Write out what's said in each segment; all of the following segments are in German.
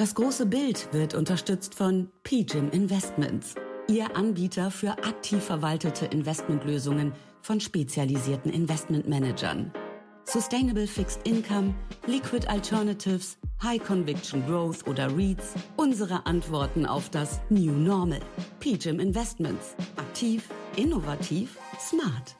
Das große Bild wird unterstützt von PGIM Investments, Ihr Anbieter für aktiv verwaltete Investmentlösungen von spezialisierten Investmentmanagern. Sustainable Fixed Income, Liquid Alternatives, High Conviction Growth oder REITs. Unsere Antworten auf das New Normal. PGIM Investments. Aktiv, innovativ, smart.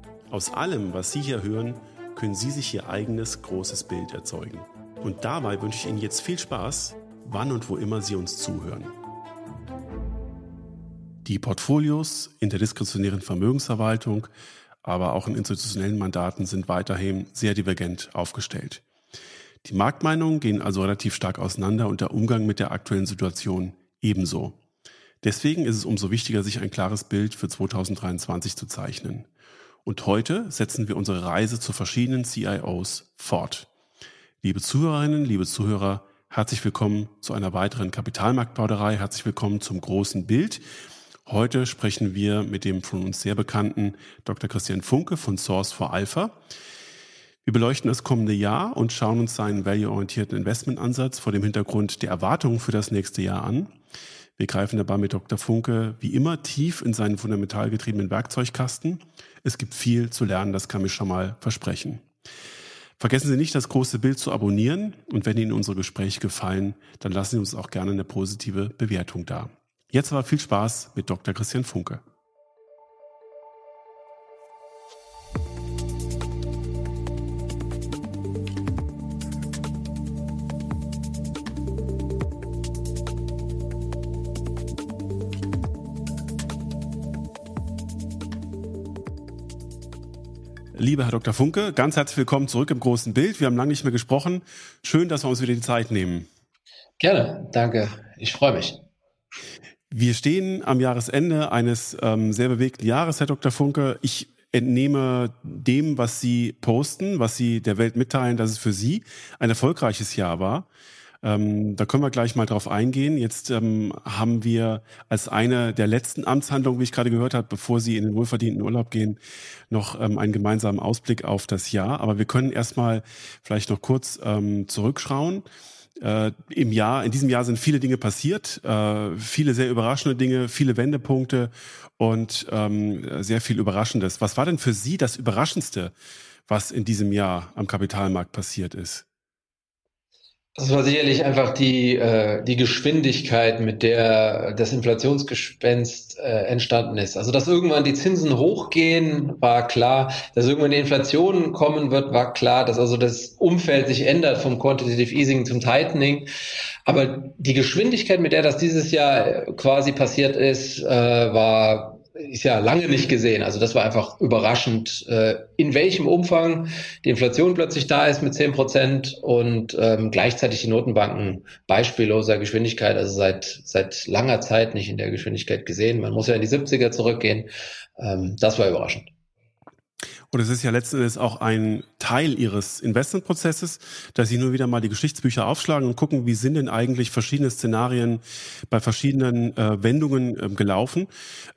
Aus allem, was Sie hier hören, können Sie sich Ihr eigenes großes Bild erzeugen. Und dabei wünsche ich Ihnen jetzt viel Spaß, wann und wo immer Sie uns zuhören. Die Portfolios in der diskretionären Vermögensverwaltung, aber auch in institutionellen Mandaten sind weiterhin sehr divergent aufgestellt. Die Marktmeinungen gehen also relativ stark auseinander und der Umgang mit der aktuellen Situation ebenso. Deswegen ist es umso wichtiger, sich ein klares Bild für 2023 zu zeichnen. Und heute setzen wir unsere Reise zu verschiedenen CIOs fort. Liebe Zuhörerinnen, liebe Zuhörer, herzlich willkommen zu einer weiteren Kapitalmarktplauderei. Herzlich willkommen zum großen Bild. Heute sprechen wir mit dem von uns sehr bekannten Dr. Christian Funke von Source for Alpha. Wir beleuchten das kommende Jahr und schauen uns seinen value-orientierten Investmentansatz vor dem Hintergrund der Erwartungen für das nächste Jahr an. Wir greifen dabei mit Dr. Funke wie immer tief in seinen fundamental getriebenen Werkzeugkasten. Es gibt viel zu lernen, das kann ich schon mal versprechen. Vergessen Sie nicht, das große Bild zu abonnieren und wenn Ihnen unsere Gespräche gefallen, dann lassen Sie uns auch gerne eine positive Bewertung da. Jetzt aber viel Spaß mit Dr. Christian Funke. Lieber Herr Dr. Funke, ganz herzlich willkommen zurück im großen Bild. Wir haben lange nicht mehr gesprochen. Schön, dass wir uns wieder die Zeit nehmen. Gerne, danke. Ich freue mich. Wir stehen am Jahresende eines ähm, sehr bewegten Jahres, Herr Dr. Funke. Ich entnehme dem, was Sie posten, was Sie der Welt mitteilen, dass es für Sie ein erfolgreiches Jahr war. Ähm, da können wir gleich mal drauf eingehen. Jetzt ähm, haben wir als eine der letzten Amtshandlungen, wie ich gerade gehört habe, bevor Sie in den wohlverdienten Urlaub gehen, noch ähm, einen gemeinsamen Ausblick auf das Jahr. Aber wir können erstmal vielleicht noch kurz ähm, zurückschauen. Äh, Im Jahr, in diesem Jahr sind viele Dinge passiert, äh, viele sehr überraschende Dinge, viele Wendepunkte und ähm, sehr viel Überraschendes. Was war denn für Sie das Überraschendste, was in diesem Jahr am Kapitalmarkt passiert ist? Das war sicherlich einfach die, äh, die Geschwindigkeit, mit der das Inflationsgespenst äh, entstanden ist. Also, dass irgendwann die Zinsen hochgehen, war klar. Dass irgendwann die Inflation kommen wird, war klar. Dass also das Umfeld sich ändert vom Quantitative Easing zum Tightening. Aber die Geschwindigkeit, mit der das dieses Jahr quasi passiert ist, äh, war ist ja lange nicht gesehen. Also das war einfach überraschend, äh, in welchem Umfang die Inflation plötzlich da ist mit 10 Prozent und ähm, gleichzeitig die Notenbanken beispielloser Geschwindigkeit, also seit, seit langer Zeit nicht in der Geschwindigkeit gesehen. Man muss ja in die 70er zurückgehen. Ähm, das war überraschend. Und es ist ja letzten Endes auch ein Teil ihres Investmentprozesses, dass sie nur wieder mal die Geschichtsbücher aufschlagen und gucken, wie sind denn eigentlich verschiedene Szenarien bei verschiedenen äh, Wendungen ähm, gelaufen.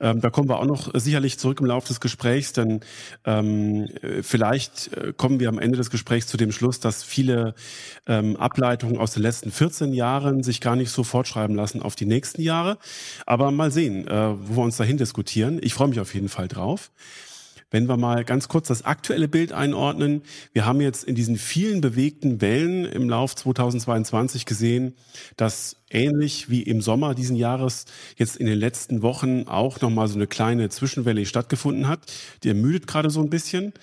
Ähm, da kommen wir auch noch sicherlich zurück im Laufe des Gesprächs, denn ähm, äh, vielleicht äh, kommen wir am Ende des Gesprächs zu dem Schluss, dass viele ähm, Ableitungen aus den letzten 14 Jahren sich gar nicht so fortschreiben lassen auf die nächsten Jahre. Aber mal sehen, äh, wo wir uns dahin diskutieren. Ich freue mich auf jeden Fall drauf. Wenn wir mal ganz kurz das aktuelle Bild einordnen. Wir haben jetzt in diesen vielen bewegten Wellen im Lauf 2022 gesehen, dass ähnlich wie im Sommer diesen Jahres jetzt in den letzten Wochen auch nochmal so eine kleine Zwischenwelle stattgefunden hat. Die ermüdet gerade so ein bisschen.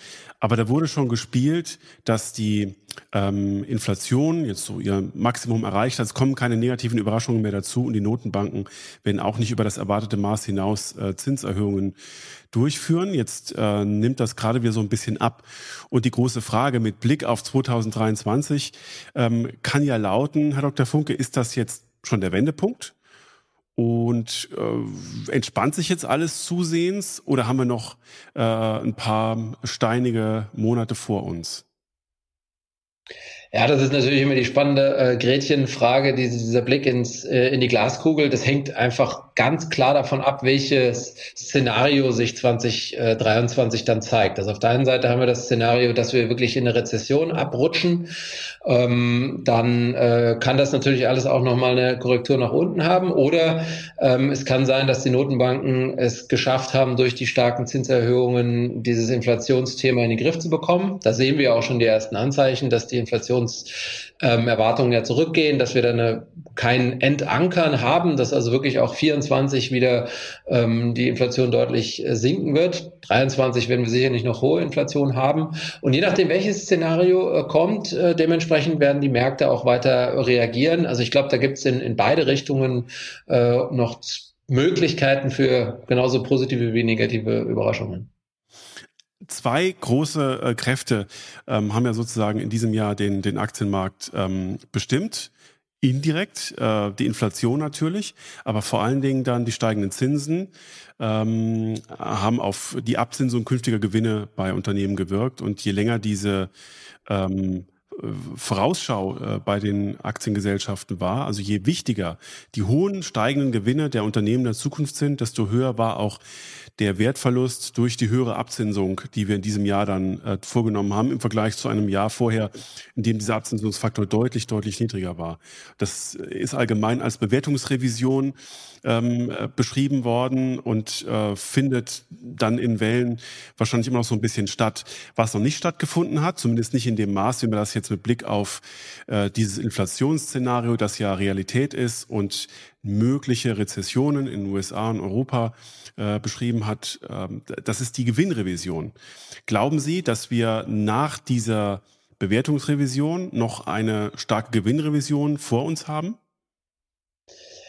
Aber da wurde schon gespielt, dass die ähm, Inflation jetzt so ihr Maximum erreicht hat. Es kommen keine negativen Überraschungen mehr dazu und die Notenbanken werden auch nicht über das erwartete Maß hinaus äh, Zinserhöhungen durchführen. Jetzt äh, nimmt das gerade wieder so ein bisschen ab. Und die große Frage mit Blick auf 2023 ähm, kann ja lauten, Herr Dr. Funke, ist das jetzt schon der Wendepunkt? Und äh, entspannt sich jetzt alles zusehends oder haben wir noch äh, ein paar steinige Monate vor uns? Ja, das ist natürlich immer die spannende äh, Gretchenfrage, diese, dieser Blick ins, äh, in die Glaskugel. Das hängt einfach ganz klar davon ab, welches Szenario sich 2023 dann zeigt. Also auf der einen Seite haben wir das Szenario, dass wir wirklich in eine Rezession abrutschen. Ähm, dann äh, kann das natürlich alles auch nochmal eine Korrektur nach unten haben. Oder ähm, es kann sein, dass die Notenbanken es geschafft haben, durch die starken Zinserhöhungen dieses Inflationsthema in den Griff zu bekommen. Da sehen wir auch schon die ersten Anzeichen, dass die Inflation Inflationserwartungen ähm, ja zurückgehen, dass wir dann eine, kein Endankern haben, dass also wirklich auch 24 wieder ähm, die Inflation deutlich äh, sinken wird. 23 werden wir sicherlich noch hohe Inflation haben. Und je nachdem, welches Szenario äh, kommt, äh, dementsprechend werden die Märkte auch weiter reagieren. Also ich glaube, da gibt es in, in beide Richtungen äh, noch Möglichkeiten für genauso positive wie negative Überraschungen zwei große äh, Kräfte ähm, haben ja sozusagen in diesem Jahr den, den Aktienmarkt ähm, bestimmt. Indirekt, äh, die Inflation natürlich, aber vor allen Dingen dann die steigenden Zinsen ähm, haben auf die Abzinsung künftiger Gewinne bei Unternehmen gewirkt. Und je länger diese ähm, Vorausschau äh, bei den Aktiengesellschaften war, also je wichtiger die hohen steigenden Gewinne der Unternehmen der Zukunft sind, desto höher war auch der Wertverlust durch die höhere Abzinsung, die wir in diesem Jahr dann äh, vorgenommen haben, im Vergleich zu einem Jahr vorher, in dem dieser Abzinsungsfaktor deutlich, deutlich niedriger war. Das ist allgemein als Bewertungsrevision ähm, äh, beschrieben worden und äh, findet dann in Wellen wahrscheinlich immer noch so ein bisschen statt. Was noch nicht stattgefunden hat, zumindest nicht in dem Maß, wie man das jetzt mit Blick auf äh, dieses Inflationsszenario, das ja Realität ist und mögliche Rezessionen in den USA und Europa äh, beschrieben hat, ähm, das ist die Gewinnrevision. Glauben Sie, dass wir nach dieser Bewertungsrevision noch eine starke Gewinnrevision vor uns haben?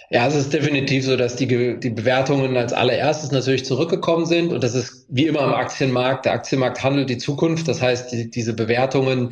Ja, es ist definitiv so, dass die, die Bewertungen als allererstes natürlich zurückgekommen sind und das ist wie immer im Aktienmarkt. Der Aktienmarkt handelt die Zukunft. Das heißt, die, diese Bewertungen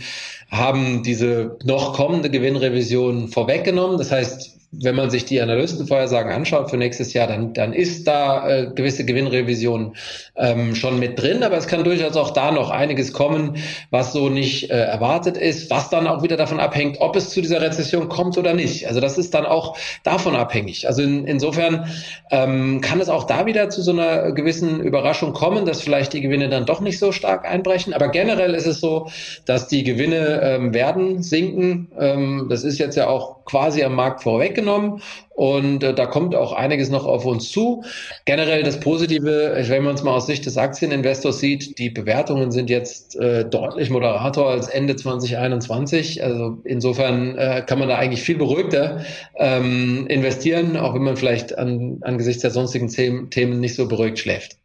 haben diese noch kommende Gewinnrevision vorweggenommen. Das heißt, wenn man sich die Analystenvorhersagen anschaut für nächstes Jahr, dann, dann ist da äh, gewisse Gewinnrevision ähm, schon mit drin, aber es kann durchaus auch da noch einiges kommen, was so nicht äh, erwartet ist, was dann auch wieder davon abhängt, ob es zu dieser Rezession kommt oder nicht. Also das ist dann auch davon abhängig. Also in, insofern ähm, kann es auch da wieder zu so einer gewissen Überraschung kommen, dass vielleicht die Gewinne dann doch nicht so stark einbrechen. Aber generell ist es so, dass die Gewinne ähm, werden sinken. Ähm, das ist jetzt ja auch quasi am Markt vorweg genommen und äh, da kommt auch einiges noch auf uns zu. Generell das Positive, wenn man es mal aus Sicht des Aktieninvestors sieht, die Bewertungen sind jetzt äh, deutlich moderator als Ende 2021. Also insofern äh, kann man da eigentlich viel beruhigter ähm, investieren, auch wenn man vielleicht an, angesichts der sonstigen Themen nicht so beruhigt schläft.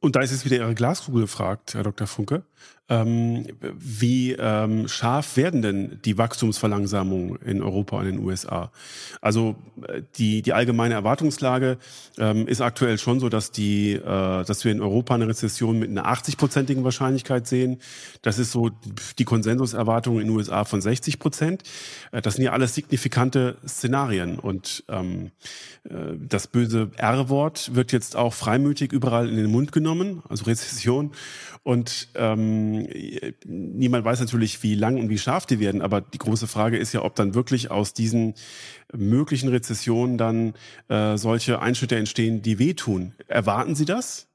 Und da ist jetzt wieder Ihre Glaskugel gefragt, Herr Dr. Funke. Ähm, wie ähm, scharf werden denn die Wachstumsverlangsamungen in Europa und in den USA? Also äh, die, die allgemeine Erwartungslage ähm, ist aktuell schon so, dass, die, äh, dass wir in Europa eine Rezession mit einer 80-prozentigen Wahrscheinlichkeit sehen. Das ist so die Konsensuserwartung in den USA von 60 Prozent. Äh, das sind ja alles signifikante Szenarien. Und ähm, äh, das böse R-Wort wird jetzt auch freimütig überall in den Mund genommen, also Rezession. Und ähm, niemand weiß natürlich, wie lang und wie scharf die werden, aber die große Frage ist ja, ob dann wirklich aus diesen möglichen Rezessionen dann äh, solche Einschnitte entstehen, die wehtun. Erwarten Sie das?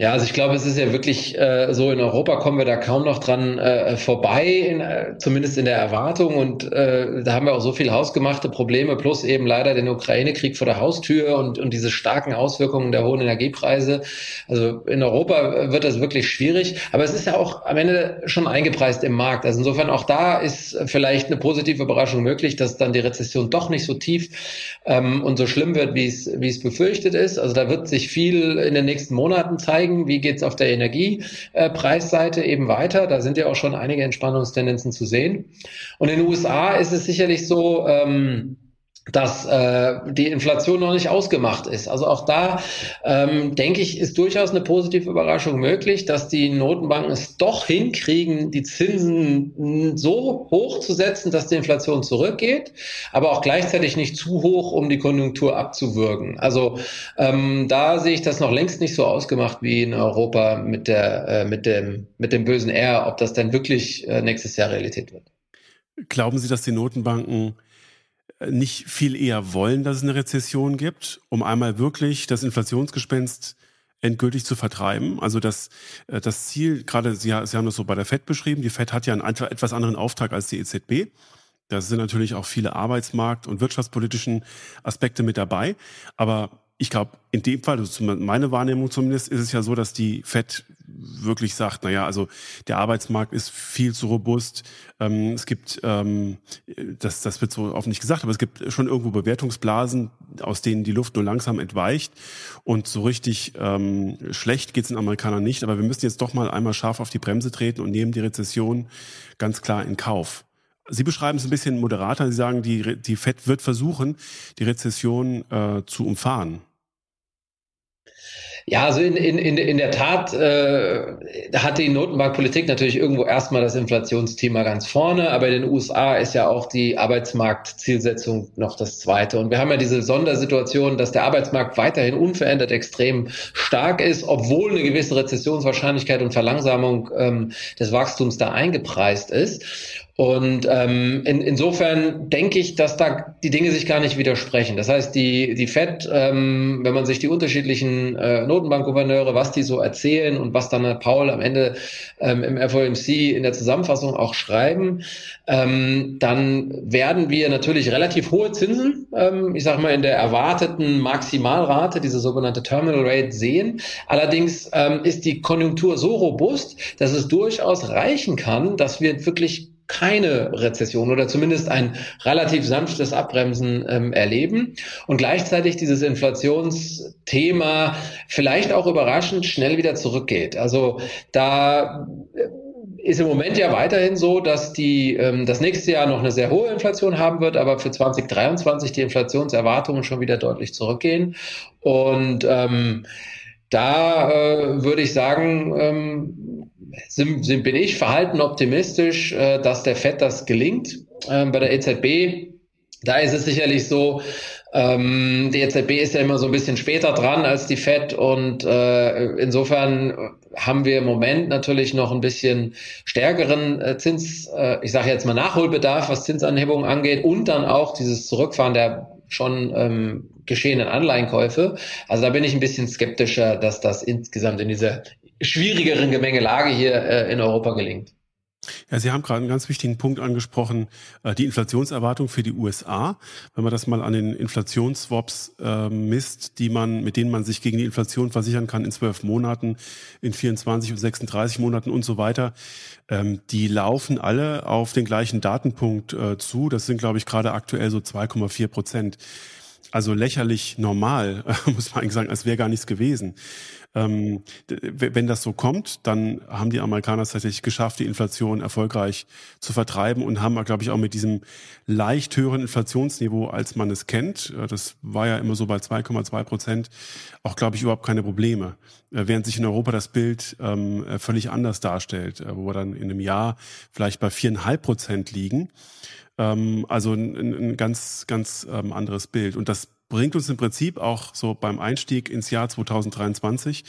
Ja, also ich glaube, es ist ja wirklich äh, so, in Europa kommen wir da kaum noch dran äh, vorbei, in, äh, zumindest in der Erwartung. Und äh, da haben wir auch so viel hausgemachte Probleme, plus eben leider den Ukraine-Krieg vor der Haustür und, und diese starken Auswirkungen der hohen Energiepreise. Also in Europa wird das wirklich schwierig. Aber es ist ja auch am Ende schon eingepreist im Markt. Also insofern auch da ist vielleicht eine positive Überraschung möglich, dass dann die Rezession doch nicht so tief ähm, und so schlimm wird, wie es, wie es befürchtet ist. Also da wird sich viel in den nächsten Monaten zeigen zeigen, wie geht es auf der Energiepreisseite eben weiter. Da sind ja auch schon einige Entspannungstendenzen zu sehen. Und in den USA ist es sicherlich so, ähm, dass äh, die Inflation noch nicht ausgemacht ist. Also auch da ähm, denke ich, ist durchaus eine positive Überraschung möglich, dass die Notenbanken es doch hinkriegen, die Zinsen so hoch zu setzen, dass die Inflation zurückgeht, aber auch gleichzeitig nicht zu hoch, um die Konjunktur abzuwürgen. Also ähm, da sehe ich das noch längst nicht so ausgemacht wie in Europa mit der äh, mit dem mit dem bösen R, ob das denn wirklich äh, nächstes Jahr Realität wird. Glauben Sie, dass die Notenbanken nicht viel eher wollen, dass es eine Rezession gibt, um einmal wirklich das Inflationsgespenst endgültig zu vertreiben. Also das, äh, das Ziel, gerade Sie, Sie haben das so bei der FED beschrieben, die FED hat ja einen etwas anderen Auftrag als die EZB. Da sind natürlich auch viele Arbeitsmarkt- und wirtschaftspolitischen Aspekte mit dabei. Aber ich glaube, in dem Fall, also meine Wahrnehmung zumindest, ist es ja so, dass die FED wirklich sagt, naja, also der Arbeitsmarkt ist viel zu robust. Ähm, es gibt, ähm, das, das wird so oft nicht gesagt, aber es gibt schon irgendwo Bewertungsblasen, aus denen die Luft nur langsam entweicht. Und so richtig ähm, schlecht geht's den Amerikanern nicht. Aber wir müssen jetzt doch mal einmal scharf auf die Bremse treten und nehmen die Rezession ganz klar in Kauf. Sie beschreiben es ein bisschen moderater. Sie sagen, die, die FED wird versuchen, die Rezession äh, zu umfahren. Ja, also in, in, in, in der Tat äh, hat die Notenbankpolitik natürlich irgendwo erstmal das Inflationsthema ganz vorne, aber in den USA ist ja auch die Arbeitsmarktzielsetzung noch das zweite. Und wir haben ja diese Sondersituation, dass der Arbeitsmarkt weiterhin unverändert extrem stark ist, obwohl eine gewisse Rezessionswahrscheinlichkeit und Verlangsamung ähm, des Wachstums da eingepreist ist. Und ähm, in, insofern denke ich, dass da die Dinge sich gar nicht widersprechen. Das heißt, die, die FED, ähm, wenn man sich die unterschiedlichen äh, Notenbankgouverneure, was die so erzählen und was dann Paul am Ende ähm, im FOMC in der Zusammenfassung auch schreiben, ähm, dann werden wir natürlich relativ hohe Zinsen, ähm, ich sage mal in der erwarteten Maximalrate, diese sogenannte Terminal Rate sehen. Allerdings ähm, ist die Konjunktur so robust, dass es durchaus reichen kann, dass wir wirklich keine Rezession oder zumindest ein relativ sanftes Abbremsen ähm, erleben und gleichzeitig dieses Inflationsthema vielleicht auch überraschend schnell wieder zurückgeht. Also da äh, ist im Moment ja weiterhin so, dass die ähm, das nächste Jahr noch eine sehr hohe Inflation haben wird, aber für 2023 die Inflationserwartungen schon wieder deutlich zurückgehen. Und ähm, da äh, würde ich sagen, ähm, sind, sind, bin ich verhalten optimistisch, äh, dass der FED das gelingt. Ähm, bei der EZB, da ist es sicherlich so, ähm, die EZB ist ja immer so ein bisschen später dran als die FED und äh, insofern haben wir im Moment natürlich noch ein bisschen stärkeren äh, Zins, äh, ich sage jetzt mal Nachholbedarf, was Zinsanhebungen angeht und dann auch dieses Zurückfahren der schon ähm, geschehenen Anleihenkäufe. Also da bin ich ein bisschen skeptischer, dass das insgesamt in dieser schwierigeren Gemengelage hier äh, in Europa gelingt. Ja, Sie haben gerade einen ganz wichtigen Punkt angesprochen, äh, die Inflationserwartung für die USA. Wenn man das mal an den Inflationsswaps äh, misst, die man, mit denen man sich gegen die Inflation versichern kann in zwölf Monaten, in 24 und 36 Monaten und so weiter, ähm, die laufen alle auf den gleichen Datenpunkt äh, zu. Das sind, glaube ich, gerade aktuell so 2,4 Prozent. Also lächerlich normal, muss man eigentlich sagen, als wäre gar nichts gewesen. Ähm, wenn das so kommt, dann haben die Amerikaner es tatsächlich geschafft, die Inflation erfolgreich zu vertreiben und haben, glaube ich, auch mit diesem leicht höheren Inflationsniveau, als man es kennt, äh, das war ja immer so bei 2,2 Prozent, auch, glaube ich, überhaupt keine Probleme. Äh, während sich in Europa das Bild ähm, äh, völlig anders darstellt, wo wir dann in einem Jahr vielleicht bei viereinhalb Prozent liegen. Ähm, also ein, ein ganz, ganz ähm, anderes Bild. Und das bringt uns im Prinzip auch so beim Einstieg ins Jahr 2023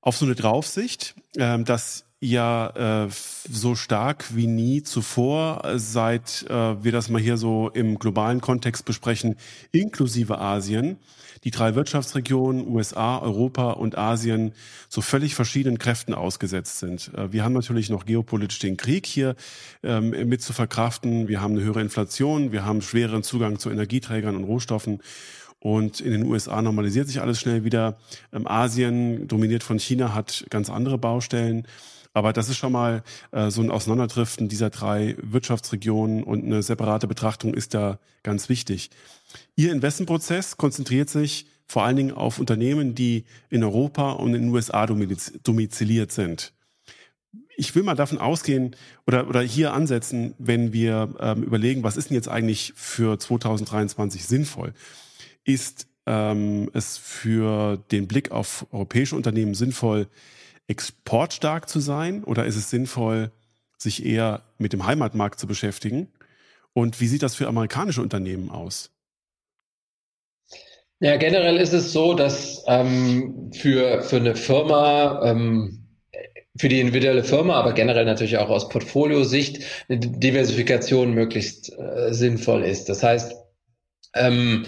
auf so eine Draufsicht, ähm, dass ja äh, so stark wie nie zuvor, seit äh, wir das mal hier so im globalen Kontext besprechen, inklusive Asien, die drei Wirtschaftsregionen USA, Europa und Asien so völlig verschiedenen Kräften ausgesetzt sind. Äh, wir haben natürlich noch geopolitisch den Krieg hier ähm, mit zu verkraften. Wir haben eine höhere Inflation, wir haben schwereren Zugang zu Energieträgern und Rohstoffen. Und in den USA normalisiert sich alles schnell wieder. Ähm, Asien, dominiert von China, hat ganz andere Baustellen. Aber das ist schon mal äh, so ein Auseinanderdriften dieser drei Wirtschaftsregionen und eine separate Betrachtung ist da ganz wichtig. Ihr Investmentprozess konzentriert sich vor allen Dingen auf Unternehmen, die in Europa und in den USA domiziliert sind. Ich will mal davon ausgehen oder, oder hier ansetzen, wenn wir ähm, überlegen, was ist denn jetzt eigentlich für 2023 sinnvoll? Ist ähm, es für den Blick auf europäische Unternehmen sinnvoll, exportstark zu sein oder ist es sinnvoll, sich eher mit dem Heimatmarkt zu beschäftigen? Und wie sieht das für amerikanische Unternehmen aus? Ja, generell ist es so, dass ähm, für, für eine Firma, ähm, für die individuelle Firma, aber generell natürlich auch aus Portfoliosicht, eine Diversifikation möglichst äh, sinnvoll ist. Das heißt, ähm,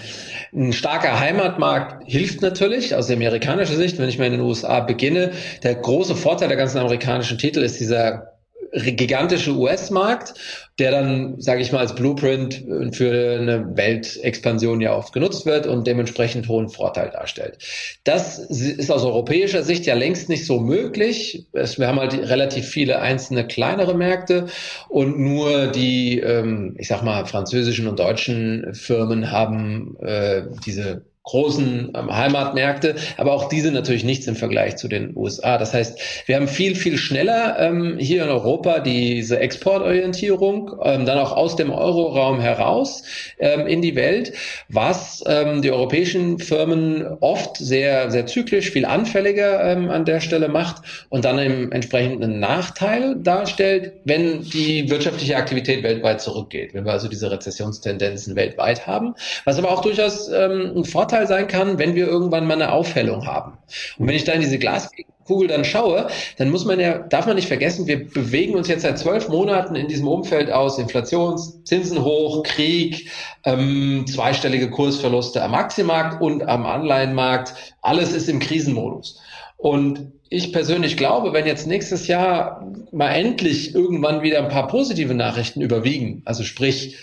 ein starker Heimatmarkt hilft natürlich aus amerikanischer Sicht, wenn ich mal in den USA beginne. Der große Vorteil der ganzen amerikanischen Titel ist dieser gigantische US-Markt, der dann, sage ich mal, als Blueprint für eine Weltexpansion ja oft genutzt wird und dementsprechend hohen Vorteil darstellt. Das ist aus europäischer Sicht ja längst nicht so möglich. Wir haben halt relativ viele einzelne kleinere Märkte und nur die, ähm, ich sag mal, französischen und deutschen Firmen haben äh, diese großen ähm, Heimatmärkte, aber auch diese natürlich nichts im Vergleich zu den USA. Das heißt, wir haben viel, viel schneller ähm, hier in Europa diese Exportorientierung, ähm, dann auch aus dem Euroraum heraus ähm, in die Welt, was ähm, die europäischen Firmen oft sehr, sehr zyklisch, viel anfälliger ähm, an der Stelle macht und dann im entsprechenden Nachteil darstellt, wenn die wirtschaftliche Aktivität weltweit zurückgeht, wenn wir also diese Rezessionstendenzen weltweit haben, was aber auch durchaus ein Vorteil Vorteil sein kann, wenn wir irgendwann mal eine Aufhellung haben. Und wenn ich da in diese Glaskugel dann schaue, dann muss man ja, darf man nicht vergessen, wir bewegen uns jetzt seit zwölf Monaten in diesem Umfeld aus Inflations, hoch, Krieg, ähm, zweistellige Kursverluste am Aktienmarkt und am Anleihenmarkt. Alles ist im Krisenmodus. Und ich persönlich glaube, wenn jetzt nächstes Jahr mal endlich irgendwann wieder ein paar positive Nachrichten überwiegen, also sprich,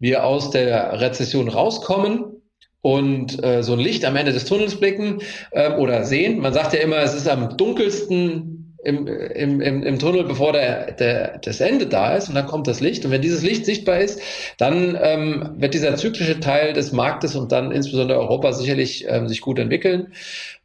wir aus der Rezession rauskommen, und äh, so ein Licht am Ende des Tunnels blicken äh, oder sehen. Man sagt ja immer, es ist am dunkelsten im, im, im, im Tunnel, bevor der, der, das Ende da ist und dann kommt das Licht. Und wenn dieses Licht sichtbar ist, dann ähm, wird dieser zyklische Teil des Marktes und dann insbesondere Europa sicherlich ähm, sich gut entwickeln.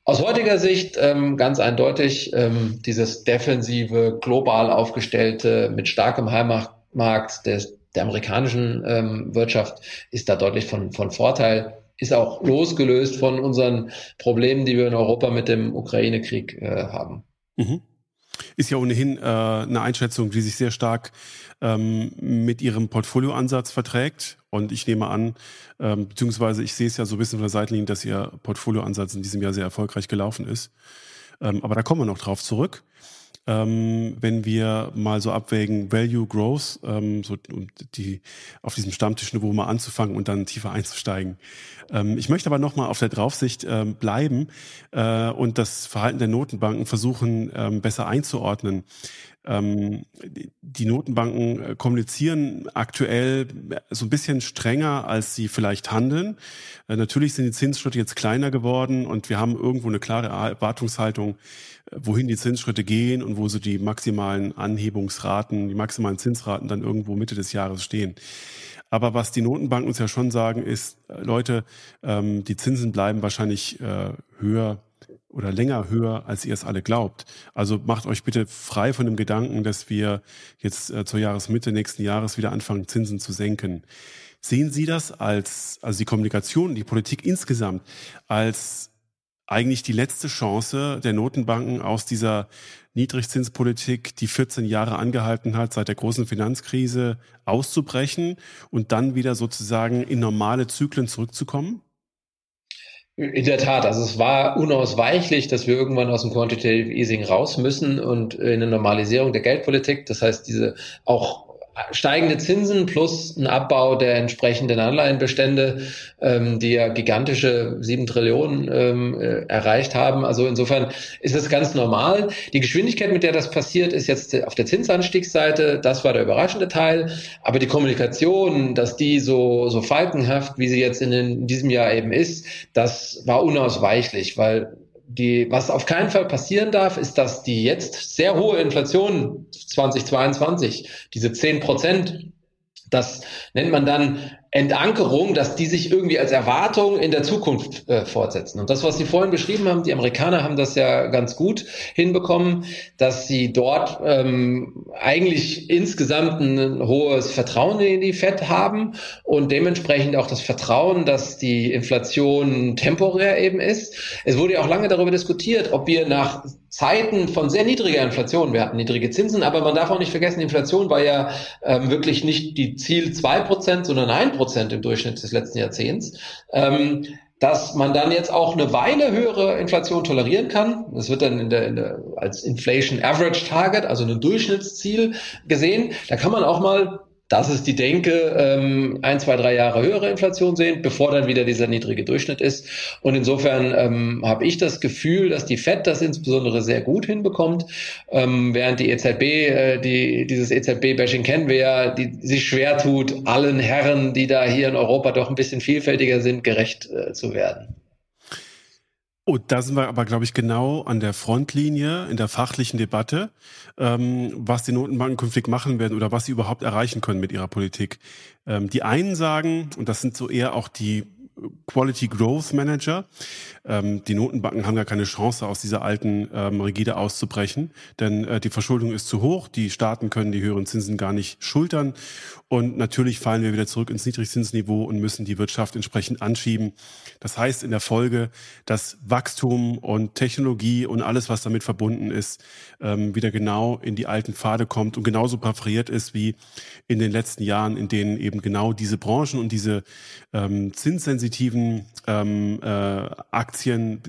Aus heutiger Sicht ähm, ganz eindeutig ähm, dieses defensive, global aufgestellte, mit starkem Heimatmarkt des, der amerikanischen ähm, Wirtschaft ist da deutlich von, von Vorteil ist auch losgelöst von unseren Problemen, die wir in Europa mit dem Ukraine-Krieg äh, haben. Mhm. Ist ja ohnehin äh, eine Einschätzung, die sich sehr stark ähm, mit Ihrem Portfolioansatz verträgt. Und ich nehme an, ähm, beziehungsweise ich sehe es ja so ein bisschen von der Seitenlinie, dass Ihr Portfolioansatz in diesem Jahr sehr erfolgreich gelaufen ist. Ähm, aber da kommen wir noch drauf zurück ähm, wenn wir mal so abwägen, Value Growth, ähm, so um die auf diesem Stammtischniveau mal anzufangen und dann tiefer einzusteigen. Ähm, ich möchte aber nochmal auf der Draufsicht ähm, bleiben äh, und das Verhalten der Notenbanken versuchen, ähm, besser einzuordnen. Ähm, die Notenbanken äh, kommunizieren aktuell so ein bisschen strenger, als sie vielleicht handeln. Äh, natürlich sind die Zinsschritte jetzt kleiner geworden und wir haben irgendwo eine klare Erwartungshaltung, äh, wohin die Zinsschritte gehen und wo so die maximalen Anhebungsraten, die maximalen Zinsraten dann irgendwo Mitte des Jahres stehen. Aber was die Notenbanken uns ja schon sagen, ist, Leute, ähm, die Zinsen bleiben wahrscheinlich höher oder länger höher, als ihr es alle glaubt. Also macht euch bitte frei von dem Gedanken, dass wir jetzt äh, zur Jahresmitte nächsten Jahres wieder anfangen, Zinsen zu senken. Sehen Sie das als, also die Kommunikation, die Politik insgesamt, als eigentlich die letzte Chance der Notenbanken aus dieser Niedrigzinspolitik, die 14 Jahre angehalten hat, seit der großen Finanzkrise auszubrechen und dann wieder sozusagen in normale Zyklen zurückzukommen? In der Tat, also es war unausweichlich, dass wir irgendwann aus dem Quantitative Easing raus müssen und in eine Normalisierung der Geldpolitik. Das heißt, diese auch steigende Zinsen plus ein Abbau der entsprechenden Anleihenbestände, ähm, die ja gigantische sieben Trillionen ähm, äh, erreicht haben. Also insofern ist es ganz normal. Die Geschwindigkeit, mit der das passiert, ist jetzt auf der Zinsanstiegsseite. Das war der überraschende Teil. Aber die Kommunikation, dass die so, so falkenhaft, wie sie jetzt in, den, in diesem Jahr eben ist, das war unausweichlich, weil die, was auf keinen Fall passieren darf, ist, dass die jetzt sehr hohe Inflation 2022, diese 10 Prozent, das nennt man dann Entankerung, dass die sich irgendwie als Erwartung in der Zukunft äh, fortsetzen. Und das, was Sie vorhin beschrieben haben, die Amerikaner haben das ja ganz gut hinbekommen, dass sie dort ähm, eigentlich insgesamt ein hohes Vertrauen in die FED haben und dementsprechend auch das Vertrauen, dass die Inflation temporär eben ist. Es wurde ja auch lange darüber diskutiert, ob wir nach Zeiten von sehr niedriger Inflation, wir hatten niedrige Zinsen, aber man darf auch nicht vergessen, Inflation war ja ähm, wirklich nicht die Ziel zwei Prozent, sondern ein Prozent im Durchschnitt des letzten Jahrzehnts. Ähm, dass man dann jetzt auch eine Weile höhere Inflation tolerieren kann. Das wird dann in der, in der, als Inflation Average Target, also ein Durchschnittsziel gesehen. Da kann man auch mal das ist die Denke, ähm, ein, zwei, drei Jahre höhere Inflation sehen, bevor dann wieder dieser niedrige Durchschnitt ist. Und insofern ähm, habe ich das Gefühl, dass die FED das insbesondere sehr gut hinbekommt, ähm, während die EZB, äh, die, dieses EZB-Bashing kennen wir ja, die sich schwer tut, allen Herren, die da hier in Europa doch ein bisschen vielfältiger sind, gerecht äh, zu werden. Oh, da sind wir aber, glaube ich, genau an der Frontlinie in der fachlichen Debatte, ähm, was die Notenbanken künftig machen werden oder was sie überhaupt erreichen können mit ihrer Politik. Ähm, die einen sagen, und das sind so eher auch die Quality Growth Manager. Ähm, die Notenbanken haben gar keine Chance, aus dieser alten ähm, Rigide auszubrechen, denn äh, die Verschuldung ist zu hoch, die Staaten können die höheren Zinsen gar nicht schultern und natürlich fallen wir wieder zurück ins Niedrigzinsniveau und müssen die Wirtschaft entsprechend anschieben. Das heißt in der Folge, dass Wachstum und Technologie und alles, was damit verbunden ist, ähm, wieder genau in die alten Pfade kommt und genauso präferiert ist wie in den letzten Jahren, in denen eben genau diese Branchen und diese ähm, zinssensitiven ähm, äh, Aktien,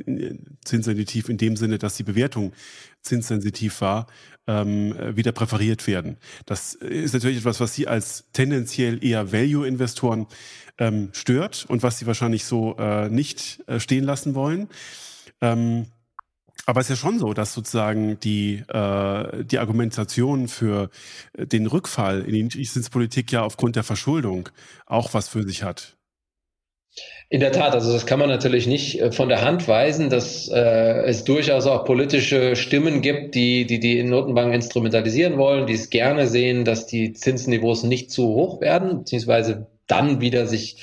zinssensitiv in dem Sinne, dass die Bewertung zinssensitiv war, ähm, wieder präferiert werden. Das ist natürlich etwas, was Sie als tendenziell eher Value-Investoren ähm, stört und was Sie wahrscheinlich so äh, nicht äh, stehen lassen wollen. Ähm, aber es ist ja schon so, dass sozusagen die, äh, die Argumentation für den Rückfall in die Niedrigzinspolitik ja aufgrund der Verschuldung auch was für sich hat. In der Tat, also das kann man natürlich nicht äh, von der Hand weisen, dass äh, es durchaus auch politische Stimmen gibt, die, die die Notenbanken instrumentalisieren wollen, die es gerne sehen, dass die Zinsniveaus nicht zu hoch werden, beziehungsweise dann wieder sich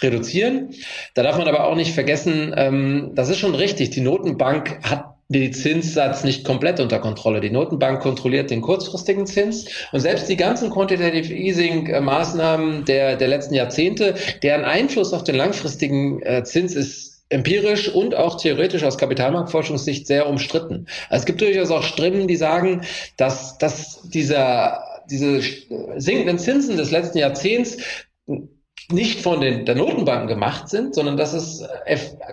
reduzieren. Da darf man aber auch nicht vergessen, ähm, das ist schon richtig, die Notenbank hat den Zinssatz nicht komplett unter Kontrolle. Die Notenbank kontrolliert den kurzfristigen Zins und selbst die ganzen Quantitative Easing Maßnahmen der, der letzten Jahrzehnte, deren Einfluss auf den langfristigen äh, Zins ist empirisch und auch theoretisch aus Kapitalmarktforschungssicht sehr umstritten. Also es gibt durchaus auch Stimmen, die sagen, dass, dass dieser, diese sinkenden Zinsen des letzten Jahrzehnts nicht von den der Notenbanken gemacht sind, sondern dass es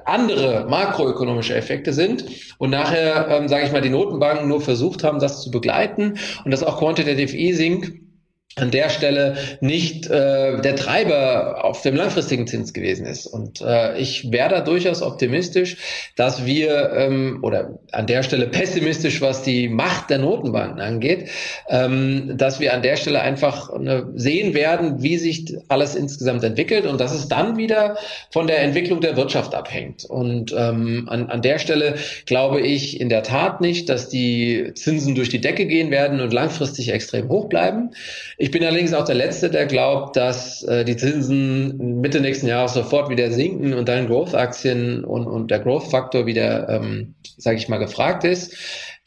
andere makroökonomische Effekte sind und nachher, ähm, sage ich mal, die Notenbanken nur versucht haben, das zu begleiten und dass auch Quantitative Easing an der Stelle nicht äh, der Treiber auf dem langfristigen Zins gewesen ist. Und äh, ich wäre da durchaus optimistisch, dass wir ähm, oder an der Stelle pessimistisch, was die Macht der Notenbanken angeht, ähm, dass wir an der Stelle einfach äh, sehen werden, wie sich alles insgesamt entwickelt und dass es dann wieder von der Entwicklung der Wirtschaft abhängt. Und ähm, an, an der Stelle glaube ich in der Tat nicht, dass die Zinsen durch die Decke gehen werden und langfristig extrem hoch bleiben. Ich bin allerdings auch der Letzte, der glaubt, dass äh, die Zinsen Mitte nächsten Jahres sofort wieder sinken und dann Growth-Aktien und, und der Growth-Faktor wieder, ähm, sage ich mal, gefragt ist.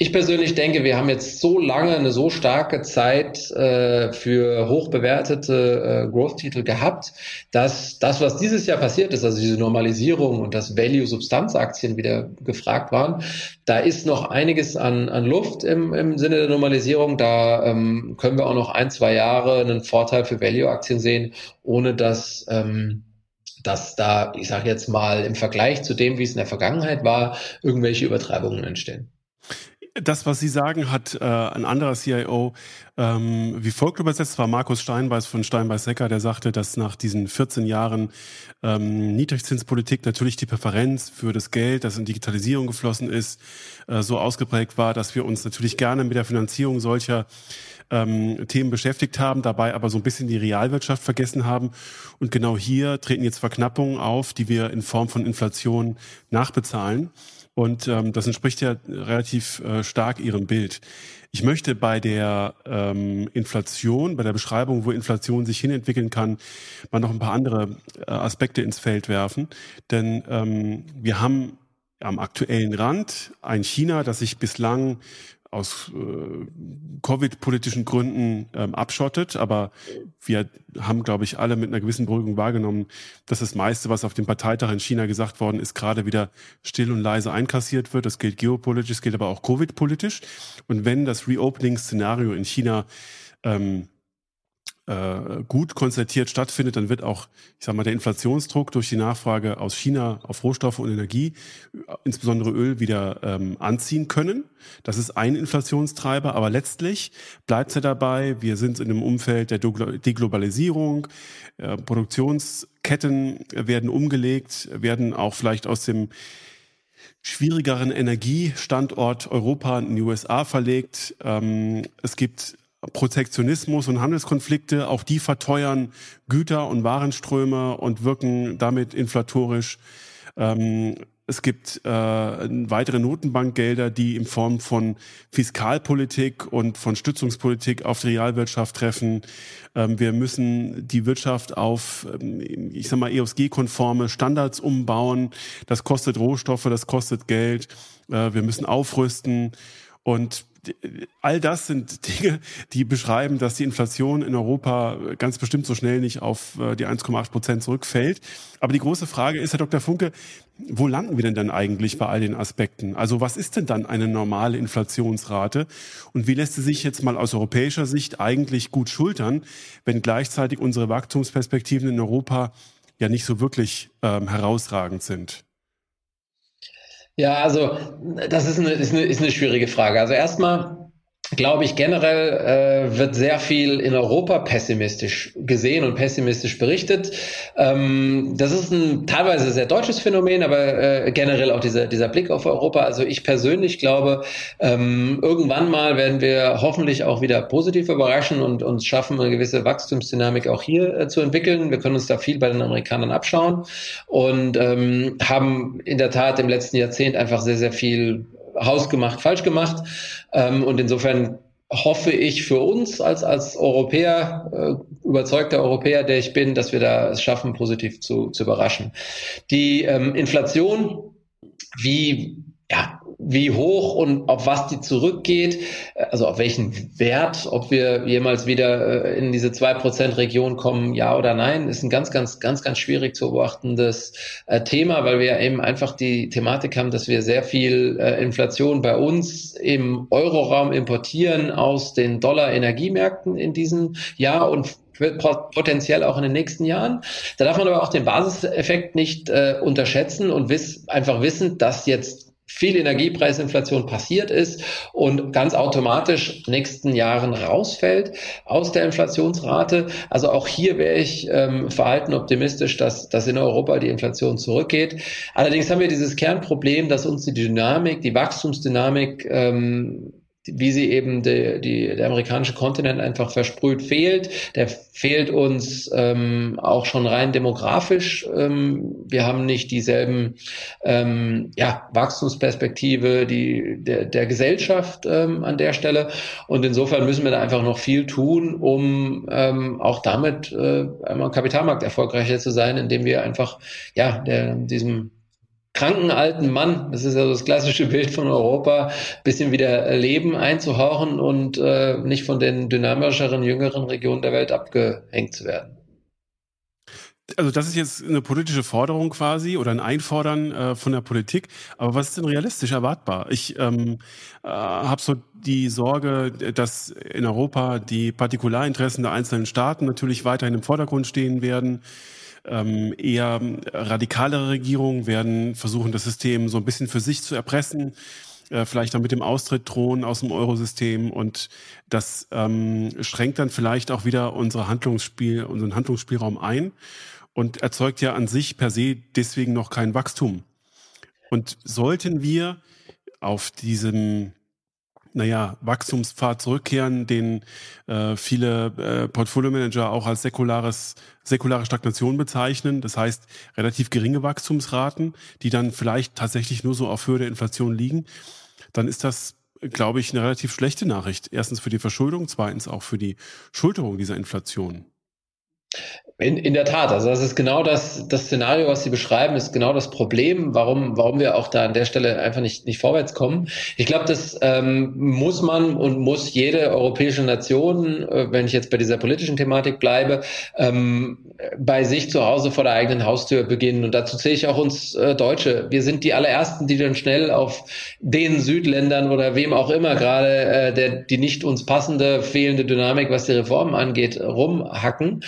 Ich persönlich denke, wir haben jetzt so lange eine so starke Zeit äh, für hochbewertete äh, Growth-Titel gehabt, dass das, was dieses Jahr passiert ist, also diese Normalisierung und dass Value-Substanzaktien wieder gefragt waren, da ist noch einiges an, an Luft im, im Sinne der Normalisierung. Da ähm, können wir auch noch ein, zwei Jahre einen Vorteil für Value-Aktien sehen, ohne dass ähm, dass da, ich sage jetzt mal, im Vergleich zu dem, wie es in der Vergangenheit war, irgendwelche Übertreibungen entstehen das, was Sie sagen, hat äh, ein anderer CIO ähm, wie folgt übersetzt, war Markus Steinbeiß von Steinbeiß-Secker, der sagte, dass nach diesen 14 Jahren ähm, Niedrigzinspolitik natürlich die Präferenz für das Geld, das in Digitalisierung geflossen ist, äh, so ausgeprägt war, dass wir uns natürlich gerne mit der Finanzierung solcher ähm, Themen beschäftigt haben, dabei aber so ein bisschen die Realwirtschaft vergessen haben. Und genau hier treten jetzt Verknappungen auf, die wir in Form von Inflation nachbezahlen. Und ähm, das entspricht ja relativ äh, stark Ihrem Bild. Ich möchte bei der ähm, Inflation, bei der Beschreibung, wo Inflation sich hinentwickeln kann, mal noch ein paar andere äh, Aspekte ins Feld werfen. Denn ähm, wir haben am aktuellen Rand ein China, das sich bislang aus äh, Covid-politischen Gründen ähm, abschottet. Aber wir haben, glaube ich, alle mit einer gewissen Beruhigung wahrgenommen, dass das meiste, was auf dem Parteitag in China gesagt worden ist, gerade wieder still und leise einkassiert wird. Das gilt geopolitisch, das gilt aber auch Covid-politisch. Und wenn das Reopening-Szenario in China ähm, äh, gut konzertiert stattfindet, dann wird auch, ich sag mal, der Inflationsdruck durch die Nachfrage aus China auf Rohstoffe und Energie, äh, insbesondere Öl, wieder ähm, anziehen können. Das ist ein Inflationstreiber, aber letztlich bleibt es ja dabei, wir sind in einem Umfeld der Deglobalisierung, äh, Produktionsketten werden umgelegt, werden auch vielleicht aus dem schwierigeren Energiestandort Europa in die USA verlegt. Ähm, es gibt Protektionismus und Handelskonflikte, auch die verteuern Güter und Warenströme und wirken damit inflatorisch. Ähm, es gibt äh, weitere Notenbankgelder, die in Form von Fiskalpolitik und von Stützungspolitik auf die Realwirtschaft treffen. Ähm, wir müssen die Wirtschaft auf, ähm, ich sag mal, ESG-konforme Standards umbauen. Das kostet Rohstoffe, das kostet Geld. Äh, wir müssen aufrüsten. Und all das sind Dinge, die beschreiben, dass die Inflation in Europa ganz bestimmt so schnell nicht auf äh, die 1,8 Prozent zurückfällt. Aber die große Frage ist, Herr Dr. Funke, wo landen wir denn dann eigentlich bei all den Aspekten? Also was ist denn dann eine normale Inflationsrate? Und wie lässt sie sich jetzt mal aus europäischer Sicht eigentlich gut schultern, wenn gleichzeitig unsere Wachstumsperspektiven in Europa ja nicht so wirklich ähm, herausragend sind? Ja, also das ist eine, ist eine, ist eine schwierige Frage. Also erstmal glaube ich, generell äh, wird sehr viel in Europa pessimistisch gesehen und pessimistisch berichtet. Ähm, das ist ein teilweise sehr deutsches Phänomen, aber äh, generell auch dieser, dieser Blick auf Europa. Also ich persönlich glaube, ähm, irgendwann mal werden wir hoffentlich auch wieder positiv überraschen und uns schaffen, eine gewisse Wachstumsdynamik auch hier äh, zu entwickeln. Wir können uns da viel bei den Amerikanern abschauen und ähm, haben in der Tat im letzten Jahrzehnt einfach sehr, sehr viel hausgemacht, falsch gemacht. Ähm, und insofern hoffe ich für uns als, als Europäer, äh, überzeugter Europäer, der ich bin, dass wir da es schaffen, positiv zu, zu überraschen. Die ähm, Inflation, wie ja, wie hoch und auf was die zurückgeht, also auf welchen Wert, ob wir jemals wieder äh, in diese zwei Prozent Region kommen, ja oder nein, ist ein ganz, ganz, ganz, ganz schwierig zu beobachtendes äh, Thema, weil wir ja eben einfach die Thematik haben, dass wir sehr viel äh, Inflation bei uns im Euroraum importieren aus den Dollar-Energiemärkten in diesem Jahr und potenziell auch in den nächsten Jahren. Da darf man aber auch den Basiseffekt nicht äh, unterschätzen und wiss, einfach wissen, dass jetzt viel Energiepreisinflation passiert ist und ganz automatisch nächsten Jahren rausfällt aus der Inflationsrate. Also auch hier wäre ich ähm, verhalten optimistisch, dass, dass in Europa die Inflation zurückgeht. Allerdings haben wir dieses Kernproblem, dass uns die Dynamik, die Wachstumsdynamik ähm, wie sie eben die, die, der amerikanische Kontinent einfach versprüht fehlt. Der fehlt uns ähm, auch schon rein demografisch. Ähm, wir haben nicht dieselben ähm, ja, Wachstumsperspektive die, der, der Gesellschaft ähm, an der Stelle. Und insofern müssen wir da einfach noch viel tun, um ähm, auch damit äh, einmal Kapitalmarkt erfolgreicher zu sein, indem wir einfach ja der, diesem kranken alten Mann, das ist ja das klassische Bild von Europa, bisschen wieder Leben einzuhauchen und äh, nicht von den dynamischeren, jüngeren Regionen der Welt abgehängt zu werden. Also das ist jetzt eine politische Forderung quasi oder ein Einfordern äh, von der Politik. Aber was ist denn realistisch erwartbar? Ich ähm, äh, habe so die Sorge, dass in Europa die Partikularinteressen der einzelnen Staaten natürlich weiterhin im Vordergrund stehen werden ähm, eher radikalere Regierungen werden versuchen, das System so ein bisschen für sich zu erpressen, äh, vielleicht dann mit dem Austritt drohen aus dem Eurosystem und das ähm, schränkt dann vielleicht auch wieder unsere Handlungsspiel, unseren Handlungsspielraum ein und erzeugt ja an sich per se deswegen noch kein Wachstum. Und sollten wir auf diesem naja, Wachstumspfad zurückkehren, den äh, viele äh, Portfolio-Manager auch als säkulares, säkulare Stagnation bezeichnen. Das heißt, relativ geringe Wachstumsraten, die dann vielleicht tatsächlich nur so auf Höhe der Inflation liegen. Dann ist das, glaube ich, eine relativ schlechte Nachricht. Erstens für die Verschuldung, zweitens auch für die Schulterung dieser Inflation. In, in der Tat, also das ist genau das, das Szenario, was Sie beschreiben, ist genau das Problem, warum, warum wir auch da an der Stelle einfach nicht, nicht vorwärts kommen. Ich glaube, das ähm, muss man und muss jede europäische Nation, äh, wenn ich jetzt bei dieser politischen Thematik bleibe, ähm, bei sich zu Hause vor der eigenen Haustür beginnen. Und dazu zähle ich auch uns äh, Deutsche. Wir sind die allerersten, die dann schnell auf den Südländern oder wem auch immer gerade äh, der, die nicht uns passende, fehlende Dynamik, was die Reformen angeht, rumhacken.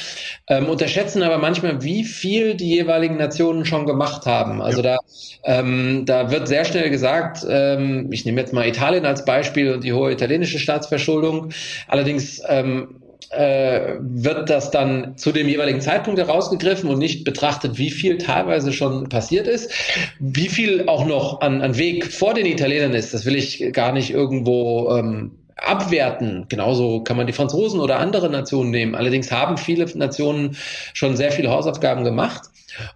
Ähm, unterschätzen aber manchmal, wie viel die jeweiligen Nationen schon gemacht haben. Also ja. da, ähm, da wird sehr schnell gesagt, ähm, ich nehme jetzt mal Italien als Beispiel und die hohe italienische Staatsverschuldung. Allerdings ähm, äh, wird das dann zu dem jeweiligen Zeitpunkt herausgegriffen und nicht betrachtet, wie viel teilweise schon passiert ist. Wie viel auch noch an, an Weg vor den Italienern ist, das will ich gar nicht irgendwo ähm, abwerten. Genauso kann man die Franzosen oder andere Nationen nehmen. Allerdings haben viele Nationen schon sehr viele Hausaufgaben gemacht.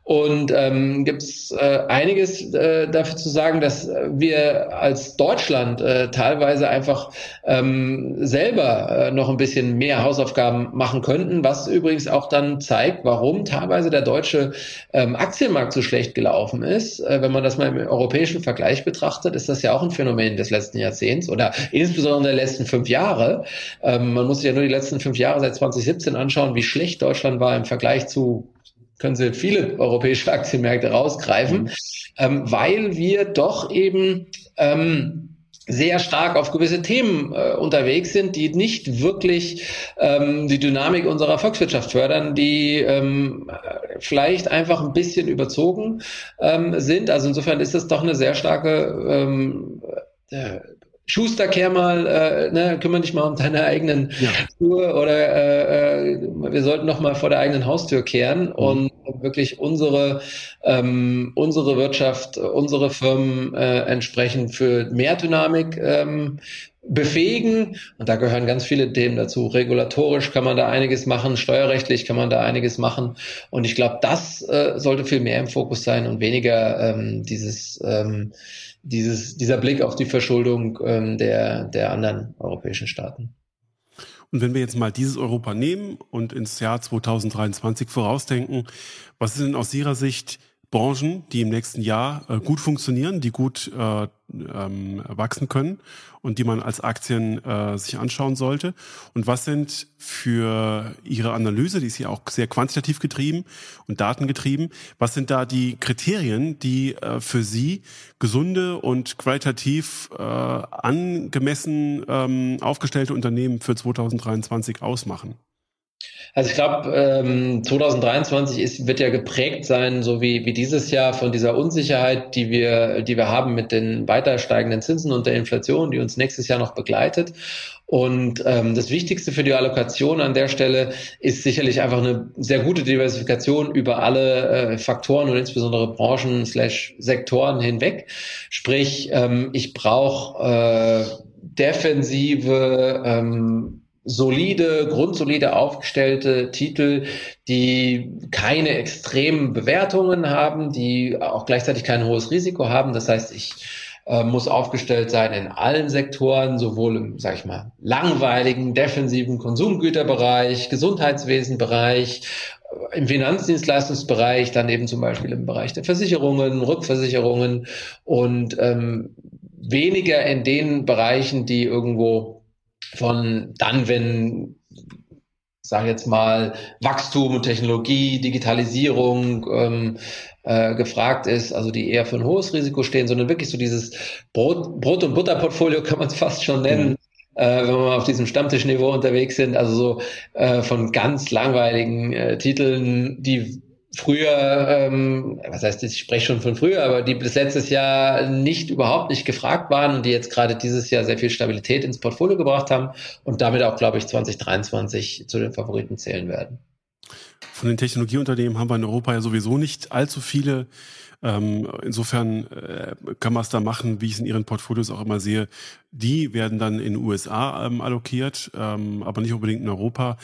Und ähm, gibt es äh, einiges äh, dafür zu sagen, dass wir als Deutschland äh, teilweise einfach ähm, selber äh, noch ein bisschen mehr Hausaufgaben machen könnten, was übrigens auch dann zeigt, warum teilweise der deutsche ähm, Aktienmarkt so schlecht gelaufen ist. Äh, wenn man das mal im europäischen Vergleich betrachtet, ist das ja auch ein Phänomen des letzten Jahrzehnts oder insbesondere der letzten fünf Jahre. Ähm, man muss sich ja nur die letzten fünf Jahre seit 2017 anschauen, wie schlecht Deutschland war im Vergleich zu können Sie viele europäische Aktienmärkte rausgreifen, mhm. ähm, weil wir doch eben ähm, sehr stark auf gewisse Themen äh, unterwegs sind, die nicht wirklich ähm, die Dynamik unserer Volkswirtschaft fördern, die ähm, vielleicht einfach ein bisschen überzogen ähm, sind. Also insofern ist das doch eine sehr starke ähm, äh, Schuster, kehr mal, äh, ne, kümmere dich mal um deine eigenen ja. Schuhe oder äh, äh, wir sollten noch mal vor der eigenen Haustür kehren mhm. und wirklich unsere ähm, unsere Wirtschaft, unsere Firmen äh, entsprechend für mehr Dynamik ähm, befähigen. Und da gehören ganz viele Themen dazu. Regulatorisch kann man da einiges machen, steuerrechtlich kann man da einiges machen. Und ich glaube, das äh, sollte viel mehr im Fokus sein und weniger ähm, dieses ähm, dieses, dieser Blick auf die Verschuldung ähm, der, der anderen europäischen Staaten. Und wenn wir jetzt mal dieses Europa nehmen und ins Jahr 2023 vorausdenken, was sind denn aus Ihrer Sicht Branchen, die im nächsten Jahr äh, gut funktionieren, die gut äh, ähm, wachsen können und die man als Aktien äh, sich anschauen sollte? Und was sind für Ihre Analyse, die ist ja auch sehr quantitativ getrieben und datengetrieben, was sind da die Kriterien, die äh, für Sie gesunde und qualitativ äh, angemessen ähm, aufgestellte Unternehmen für 2023 ausmachen? Also ich glaube, ähm, 2023 ist, wird ja geprägt sein, so wie, wie dieses Jahr, von dieser Unsicherheit, die wir, die wir haben mit den weiter steigenden Zinsen und der Inflation, die uns nächstes Jahr noch begleitet. Und ähm, das Wichtigste für die Allokation an der Stelle ist sicherlich einfach eine sehr gute Diversifikation über alle äh, Faktoren und insbesondere Branchen slash Sektoren hinweg. Sprich, ähm, ich brauche äh, defensive ähm, solide, grundsolide aufgestellte Titel, die keine extremen Bewertungen haben, die auch gleichzeitig kein hohes Risiko haben. Das heißt, ich äh, muss aufgestellt sein in allen Sektoren, sowohl im, sag ich mal, langweiligen, defensiven Konsumgüterbereich, Gesundheitswesenbereich, äh, im Finanzdienstleistungsbereich, dann eben zum Beispiel im Bereich der Versicherungen, Rückversicherungen und ähm, weniger in den Bereichen, die irgendwo von dann, wenn sage jetzt mal, Wachstum und Technologie, Digitalisierung ähm, äh, gefragt ist, also die eher für ein hohes Risiko stehen, sondern wirklich so dieses Brot, Brot- und Butterportfolio kann man es fast schon nennen, mhm. äh, wenn wir auf diesem Stammtischniveau unterwegs sind, also so äh, von ganz langweiligen äh, Titeln, die früher, ähm, was heißt, ich spreche schon von früher, aber die bis letztes Jahr nicht überhaupt nicht gefragt waren und die jetzt gerade dieses Jahr sehr viel Stabilität ins Portfolio gebracht haben und damit auch, glaube ich, 2023 zu den Favoriten zählen werden. Von den Technologieunternehmen haben wir in Europa ja sowieso nicht allzu viele. Ähm, insofern äh, kann man es da machen, wie ich es in ihren Portfolios auch immer sehe. Die werden dann in den USA ähm, allokiert, ähm, aber nicht unbedingt in Europa.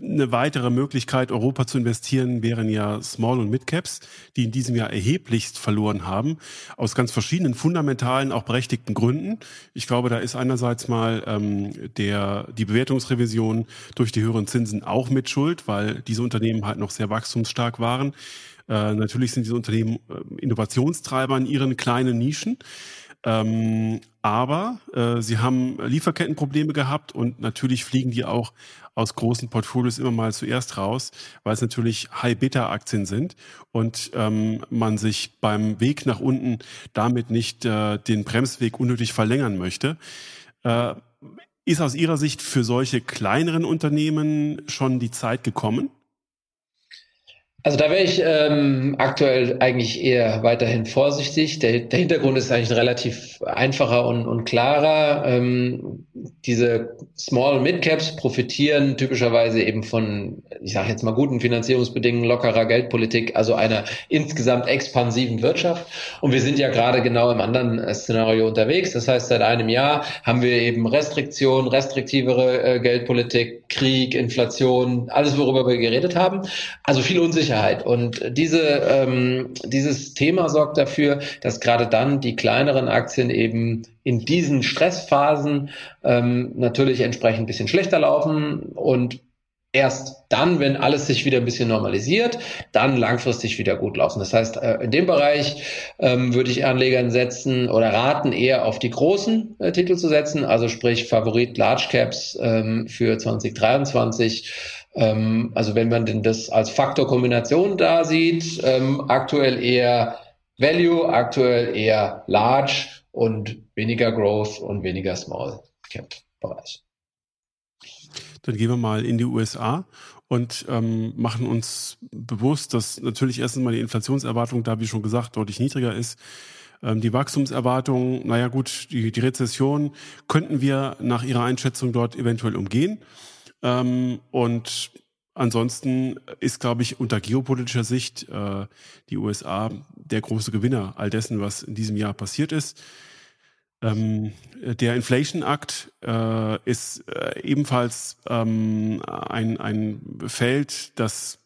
Eine weitere Möglichkeit, Europa zu investieren, wären ja Small- und Mid-Caps, die in diesem Jahr erheblichst verloren haben, aus ganz verschiedenen fundamentalen, auch berechtigten Gründen. Ich glaube, da ist einerseits mal ähm, der, die Bewertungsrevision durch die höheren Zinsen auch mit Schuld, weil diese Unternehmen halt noch sehr wachstumsstark waren. Äh, natürlich sind diese Unternehmen äh, Innovationstreiber in ihren kleinen Nischen. Ähm, aber äh, sie haben Lieferkettenprobleme gehabt und natürlich fliegen die auch aus großen Portfolios immer mal zuerst raus, weil es natürlich High-Beta-Aktien sind und ähm, man sich beim Weg nach unten damit nicht äh, den Bremsweg unnötig verlängern möchte. Äh, ist aus Ihrer Sicht für solche kleineren Unternehmen schon die Zeit gekommen? Also da wäre ich ähm, aktuell eigentlich eher weiterhin vorsichtig. Der, der Hintergrund ist eigentlich ein relativ einfacher und, und klarer. Ähm, diese Small- Mid-Caps profitieren typischerweise eben von, ich sage jetzt mal, guten Finanzierungsbedingungen, lockerer Geldpolitik, also einer insgesamt expansiven Wirtschaft. Und wir sind ja gerade genau im anderen äh, Szenario unterwegs. Das heißt, seit einem Jahr haben wir eben Restriktion, restriktivere äh, Geldpolitik, Krieg, Inflation, alles, worüber wir geredet haben. Also viel Unsicherheit Unsicherheit. Und diese, ähm, dieses Thema sorgt dafür, dass gerade dann die kleineren Aktien eben in diesen Stressphasen ähm, natürlich entsprechend ein bisschen schlechter laufen und erst dann, wenn alles sich wieder ein bisschen normalisiert, dann langfristig wieder gut laufen. Das heißt, äh, in dem Bereich ähm, würde ich Anlegern setzen oder raten, eher auf die großen äh, Titel zu setzen, also sprich Favorit Large Caps ähm, für 2023 ähm, also wenn man denn das als Faktorkombination da sieht, ähm, aktuell eher Value, aktuell eher Large und weniger Growth und weniger Small Cap Bereich. Dann gehen wir mal in die USA und ähm, machen uns bewusst, dass natürlich erstens mal die Inflationserwartung da, wie schon gesagt, deutlich niedriger ist. Ähm, die Wachstumserwartung, naja gut, die, die Rezession könnten wir nach Ihrer Einschätzung dort eventuell umgehen. Ähm, und ansonsten ist, glaube ich, unter geopolitischer Sicht äh, die USA der große Gewinner all dessen, was in diesem Jahr passiert ist. Ähm, der Inflation Act äh, ist äh, ebenfalls ähm, ein, ein Feld, das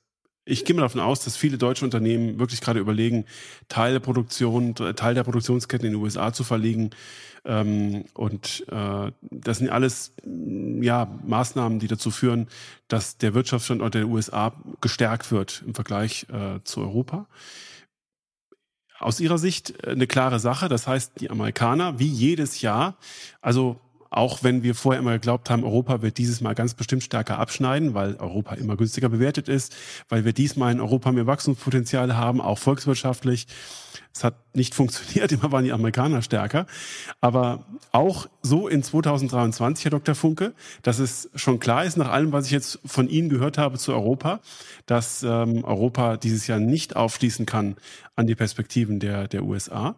ich gehe mal davon aus, dass viele deutsche Unternehmen wirklich gerade überlegen, Teil der Produktion, Teil der Produktionsketten in den USA zu verlegen. Ähm, und äh, das sind alles ja, Maßnahmen, die dazu führen, dass der Wirtschaftsstandort der USA gestärkt wird im Vergleich äh, zu Europa. Aus Ihrer Sicht eine klare Sache. Das heißt, die Amerikaner, wie jedes Jahr, also auch wenn wir vorher immer geglaubt haben, Europa wird dieses Mal ganz bestimmt stärker abschneiden, weil Europa immer günstiger bewertet ist, weil wir diesmal in Europa mehr Wachstumspotenziale haben, auch volkswirtschaftlich. Es hat nicht funktioniert, immer waren die Amerikaner stärker. Aber auch so in 2023, Herr Dr. Funke, dass es schon klar ist, nach allem, was ich jetzt von Ihnen gehört habe zu Europa, dass ähm, Europa dieses Jahr nicht aufschließen kann an die Perspektiven der, der USA.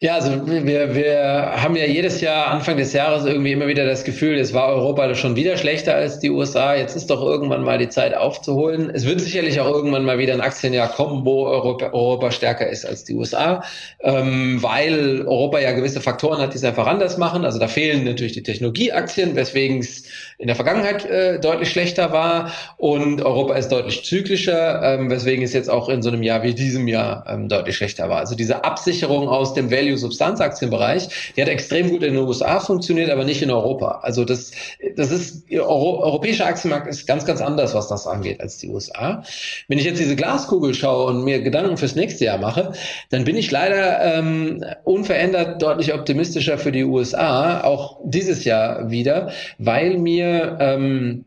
Ja, also wir, wir haben ja jedes Jahr Anfang des Jahres irgendwie immer wieder das Gefühl, es war Europa schon wieder schlechter als die USA. Jetzt ist doch irgendwann mal die Zeit aufzuholen. Es wird sicherlich auch irgendwann mal wieder ein Aktienjahr kommen, wo Europa, Europa stärker ist als die USA, ähm, weil Europa ja gewisse Faktoren hat, die es einfach anders machen. Also da fehlen natürlich die Technologieaktien, weswegen es in der Vergangenheit äh, deutlich schlechter war und Europa ist deutlich zyklischer, ähm, weswegen es jetzt auch in so einem Jahr wie diesem Jahr ähm, deutlich schlechter war. Also diese Absicherung aus dem Value Value-Substanzaktienbereich, die hat extrem gut in den USA funktioniert, aber nicht in Europa. Also das, das ist, Euro, europäischer Aktienmarkt ist ganz, ganz anders, was das angeht, als die USA. Wenn ich jetzt diese Glaskugel schaue und mir Gedanken fürs nächste Jahr mache, dann bin ich leider ähm, unverändert deutlich optimistischer für die USA, auch dieses Jahr wieder, weil mir ähm,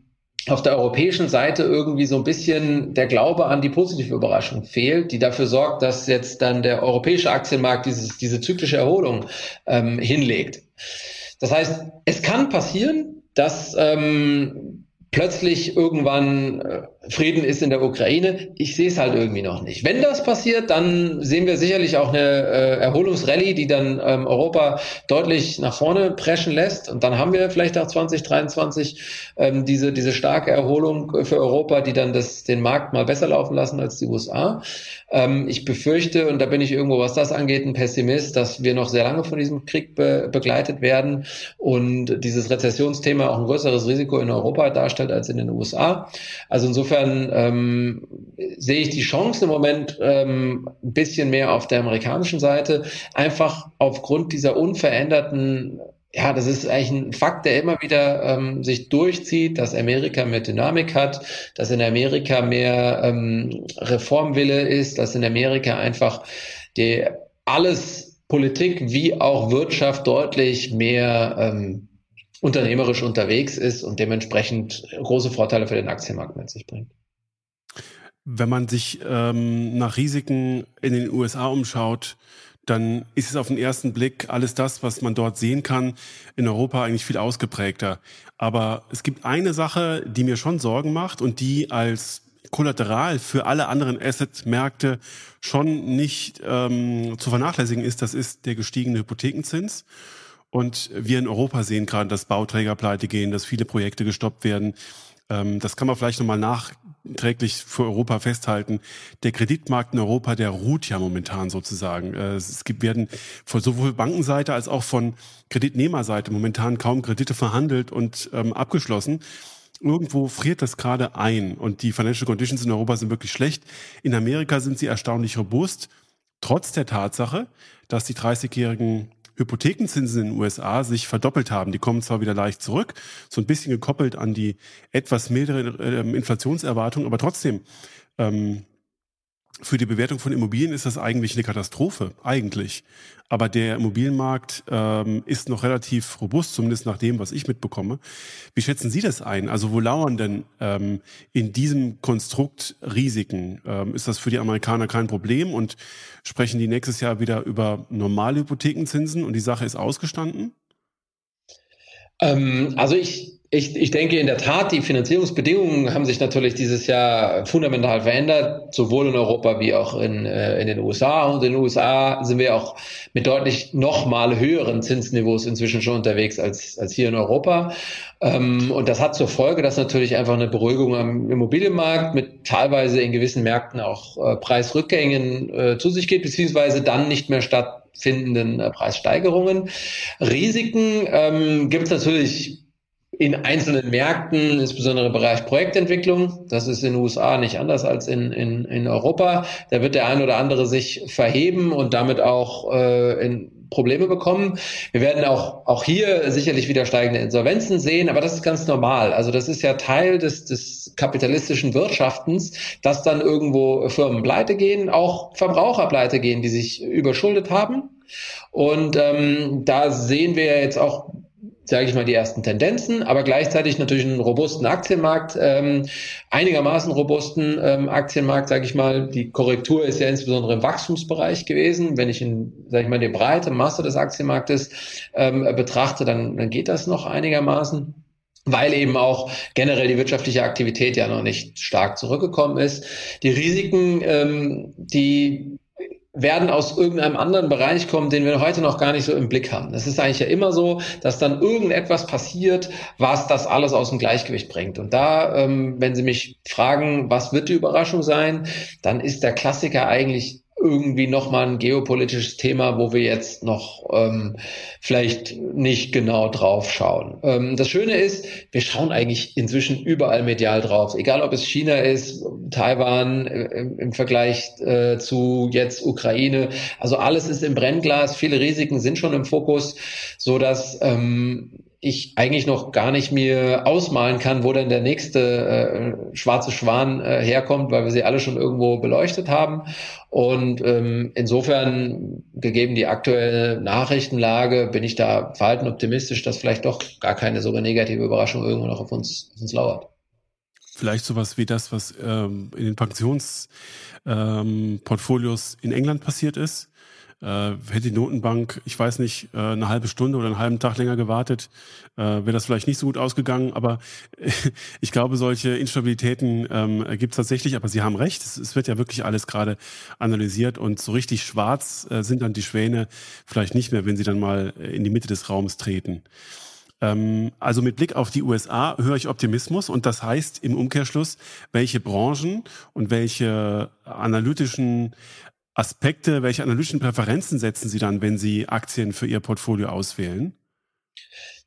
auf der europäischen Seite irgendwie so ein bisschen der Glaube an die positive Überraschung fehlt, die dafür sorgt, dass jetzt dann der europäische Aktienmarkt dieses, diese zyklische Erholung ähm, hinlegt. Das heißt, es kann passieren, dass ähm, plötzlich irgendwann äh, Frieden ist in der Ukraine. Ich sehe es halt irgendwie noch nicht. Wenn das passiert, dann sehen wir sicherlich auch eine äh, Erholungsrallye, die dann ähm, Europa deutlich nach vorne preschen lässt. Und dann haben wir vielleicht auch 2023 ähm, diese, diese starke Erholung für Europa, die dann das, den Markt mal besser laufen lassen als die USA. Ähm, ich befürchte, und da bin ich irgendwo, was das angeht, ein Pessimist, dass wir noch sehr lange von diesem Krieg be begleitet werden und dieses Rezessionsthema auch ein größeres Risiko in Europa darstellt als in den USA. Also insofern insofern ähm, sehe ich die Chance im Moment ähm, ein bisschen mehr auf der amerikanischen Seite, einfach aufgrund dieser unveränderten ja, das ist eigentlich ein Fakt, der immer wieder ähm, sich durchzieht, dass Amerika mehr Dynamik hat, dass in Amerika mehr ähm, Reformwille ist, dass in Amerika einfach die alles Politik wie auch Wirtschaft deutlich mehr ähm, unternehmerisch unterwegs ist und dementsprechend große Vorteile für den Aktienmarkt mit sich bringt. Wenn man sich ähm, nach Risiken in den USA umschaut, dann ist es auf den ersten Blick alles das, was man dort sehen kann, in Europa eigentlich viel ausgeprägter. Aber es gibt eine Sache, die mir schon Sorgen macht und die als Kollateral für alle anderen Asset-Märkte schon nicht ähm, zu vernachlässigen ist, das ist der gestiegene Hypothekenzins. Und wir in Europa sehen gerade, dass Bauträger pleite gehen, dass viele Projekte gestoppt werden. Ähm, das kann man vielleicht nochmal nachträglich für Europa festhalten. Der Kreditmarkt in Europa, der ruht ja momentan sozusagen. Äh, es gibt, werden von sowohl Bankenseite als auch von Kreditnehmerseite momentan kaum Kredite verhandelt und ähm, abgeschlossen. Irgendwo friert das gerade ein und die Financial Conditions in Europa sind wirklich schlecht. In Amerika sind sie erstaunlich robust, trotz der Tatsache, dass die 30-jährigen Hypothekenzinsen in den USA sich verdoppelt haben. Die kommen zwar wieder leicht zurück, so ein bisschen gekoppelt an die etwas mildere äh, Inflationserwartung, aber trotzdem ähm, für die Bewertung von Immobilien ist das eigentlich eine Katastrophe, eigentlich. Aber der Immobilienmarkt ähm, ist noch relativ robust, zumindest nach dem, was ich mitbekomme. Wie schätzen Sie das ein? Also wo lauern denn ähm, in diesem Konstrukt Risiken? Ähm, ist das für die Amerikaner kein Problem und sprechen die nächstes Jahr wieder über normale Hypothekenzinsen und die Sache ist ausgestanden? Ähm, also ich ich, ich denke in der Tat, die Finanzierungsbedingungen haben sich natürlich dieses Jahr fundamental verändert, sowohl in Europa wie auch in, äh, in den USA. Und in den USA sind wir auch mit deutlich nochmal höheren Zinsniveaus inzwischen schon unterwegs als, als hier in Europa. Ähm, und das hat zur Folge, dass natürlich einfach eine Beruhigung am Immobilienmarkt mit teilweise in gewissen Märkten auch äh, Preisrückgängen äh, zu sich geht, beziehungsweise dann nicht mehr stattfindenden äh, Preissteigerungen. Risiken ähm, gibt es natürlich in einzelnen Märkten, insbesondere im Bereich Projektentwicklung. Das ist in den USA nicht anders als in, in, in Europa. Da wird der ein oder andere sich verheben und damit auch äh, in Probleme bekommen. Wir werden auch, auch hier sicherlich wieder steigende Insolvenzen sehen, aber das ist ganz normal. Also das ist ja Teil des, des kapitalistischen Wirtschaftens, dass dann irgendwo Firmen pleite gehen, auch Verbraucher pleite gehen, die sich überschuldet haben. Und ähm, da sehen wir jetzt auch sage ich mal, die ersten Tendenzen, aber gleichzeitig natürlich einen robusten Aktienmarkt, ähm, einigermaßen robusten ähm, Aktienmarkt, sage ich mal. Die Korrektur ist ja insbesondere im Wachstumsbereich gewesen. Wenn ich in, sage ich mal, die breite Masse des Aktienmarktes ähm, betrachte, dann, dann geht das noch einigermaßen weil eben auch generell die wirtschaftliche Aktivität ja noch nicht stark zurückgekommen ist. Die Risiken, ähm, die werden aus irgendeinem anderen Bereich kommen, den wir heute noch gar nicht so im Blick haben. Es ist eigentlich ja immer so, dass dann irgendetwas passiert, was das alles aus dem Gleichgewicht bringt. Und da, ähm, wenn Sie mich fragen, was wird die Überraschung sein, dann ist der Klassiker eigentlich irgendwie nochmal ein geopolitisches Thema, wo wir jetzt noch ähm, vielleicht nicht genau drauf schauen. Ähm, das Schöne ist, wir schauen eigentlich inzwischen überall medial drauf, egal ob es China ist, Taiwan äh, im Vergleich äh, zu jetzt Ukraine. Also alles ist im Brennglas, viele Risiken sind schon im Fokus, so dass ähm, ich eigentlich noch gar nicht mir ausmalen kann, wo denn der nächste äh, schwarze Schwan äh, herkommt, weil wir sie alle schon irgendwo beleuchtet haben. Und ähm, insofern, gegeben die aktuelle Nachrichtenlage, bin ich da verhalten optimistisch, dass vielleicht doch gar keine so negative Überraschung irgendwo noch auf uns, auf uns lauert. Vielleicht sowas wie das, was ähm, in den Pensionsportfolios ähm, in England passiert ist äh, hätte die Notenbank, ich weiß nicht, äh, eine halbe Stunde oder einen halben Tag länger gewartet, äh, wäre das vielleicht nicht so gut ausgegangen. Aber ich glaube, solche Instabilitäten ähm, gibt es tatsächlich. Aber Sie haben recht, es, es, wird ja wirklich alles gerade analysiert und so richtig schwarz äh, sind dann die Schwäne vielleicht nicht mehr, wenn sie dann mal in die Mitte des Raums treten. Ähm, also mit Blick auf die USA höre ich Optimismus und das heißt im Umkehrschluss, welche Branchen und welche analytischen Aspekte, welche analytischen Präferenzen setzen Sie dann, wenn Sie Aktien für Ihr Portfolio auswählen?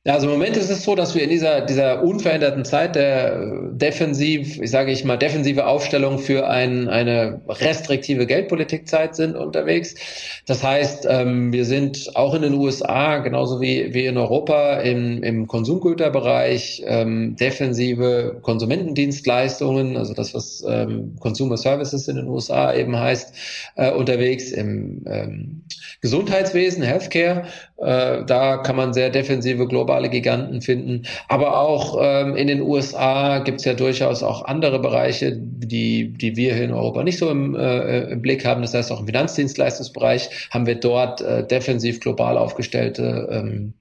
Ja, also im Moment ist es so, dass wir in dieser, dieser unveränderten Zeit der defensiv, ich sage ich mal, defensive Aufstellung für ein, eine restriktive Geldpolitikzeit sind unterwegs. Das heißt, ähm, wir sind auch in den USA, genauso wie, wie in Europa, im, im Konsumgüterbereich, ähm, defensive Konsumentendienstleistungen, also das, was ähm, Consumer Services in den USA eben heißt, äh, unterwegs im ähm, Gesundheitswesen, Healthcare. Äh, da kann man sehr defensive globale Giganten finden. Aber auch ähm, in den USA gibt es ja durchaus auch andere Bereiche, die, die wir hier in Europa nicht so im, äh, im Blick haben. Das heißt, auch im Finanzdienstleistungsbereich haben wir dort äh, defensiv global aufgestellte ähm,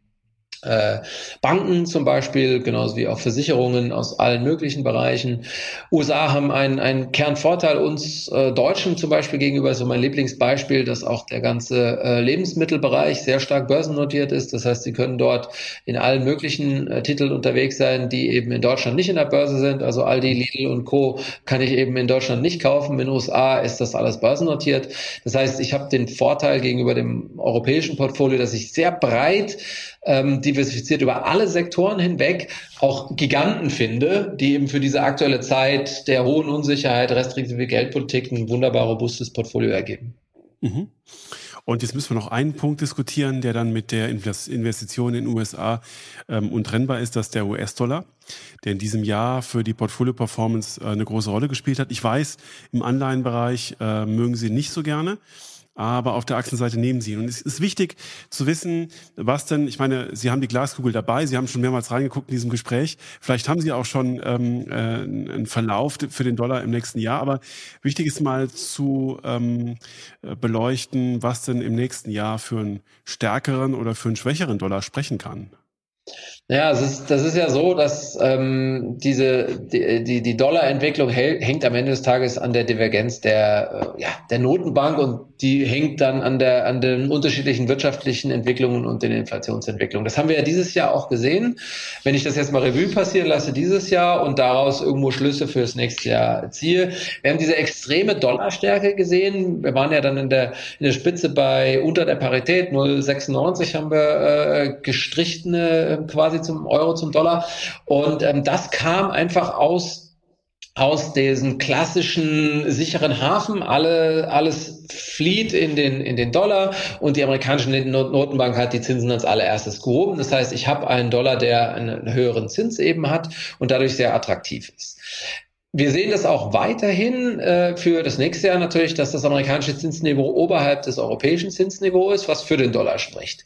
äh, Banken zum Beispiel, genauso wie auch Versicherungen aus allen möglichen Bereichen. USA haben einen, einen Kernvorteil uns äh, Deutschen zum Beispiel gegenüber, so mein Lieblingsbeispiel, dass auch der ganze äh, Lebensmittelbereich sehr stark börsennotiert ist. Das heißt, sie können dort in allen möglichen äh, Titeln unterwegs sein, die eben in Deutschland nicht in der Börse sind. Also Aldi, Lidl und Co. kann ich eben in Deutschland nicht kaufen. In USA ist das alles börsennotiert. Das heißt, ich habe den Vorteil gegenüber dem europäischen Portfolio, dass ich sehr breit ähm, diversifiziert über alle Sektoren hinweg auch Giganten finde, die eben für diese aktuelle Zeit der hohen Unsicherheit, restriktive Geldpolitik ein wunderbar robustes Portfolio ergeben. Mhm. Und jetzt müssen wir noch einen Punkt diskutieren, der dann mit der Investition in den USA ähm, untrennbar ist, dass der US-Dollar, der in diesem Jahr für die Portfolio-Performance äh, eine große Rolle gespielt hat. Ich weiß, im Anleihenbereich äh, mögen Sie nicht so gerne aber auf der Achsenseite nehmen sie ihn. Und es ist wichtig zu wissen, was denn, ich meine, Sie haben die Glaskugel dabei, Sie haben schon mehrmals reingeguckt in diesem Gespräch. Vielleicht haben Sie auch schon ähm, äh, einen Verlauf für den Dollar im nächsten Jahr, aber wichtig ist mal zu ähm, beleuchten, was denn im nächsten Jahr für einen stärkeren oder für einen schwächeren Dollar sprechen kann. Ja, es ist, das ist ja so, dass ähm, diese die, die, die Dollarentwicklung hängt am Ende des Tages an der Divergenz der, äh, ja, der Notenbank und die hängt dann an der an den unterschiedlichen wirtschaftlichen Entwicklungen und den Inflationsentwicklungen. Das haben wir ja dieses Jahr auch gesehen. Wenn ich das jetzt mal Revue passieren lasse dieses Jahr und daraus irgendwo Schlüsse für das nächste Jahr ziehe, wir haben diese extreme Dollarstärke gesehen. Wir waren ja dann in der in der Spitze bei unter der Parität 0,96 haben wir äh, gestrichene quasi zum Euro, zum Dollar. Und ähm, das kam einfach aus aus diesem klassischen sicheren Hafen. Alle, alles flieht in den, in den Dollar und die amerikanische Notenbank hat die Zinsen als allererstes gehoben. Das heißt, ich habe einen Dollar, der einen höheren Zins eben hat und dadurch sehr attraktiv ist. Wir sehen das auch weiterhin äh, für das nächste Jahr natürlich, dass das amerikanische Zinsniveau oberhalb des europäischen Zinsniveaus ist, was für den Dollar spricht.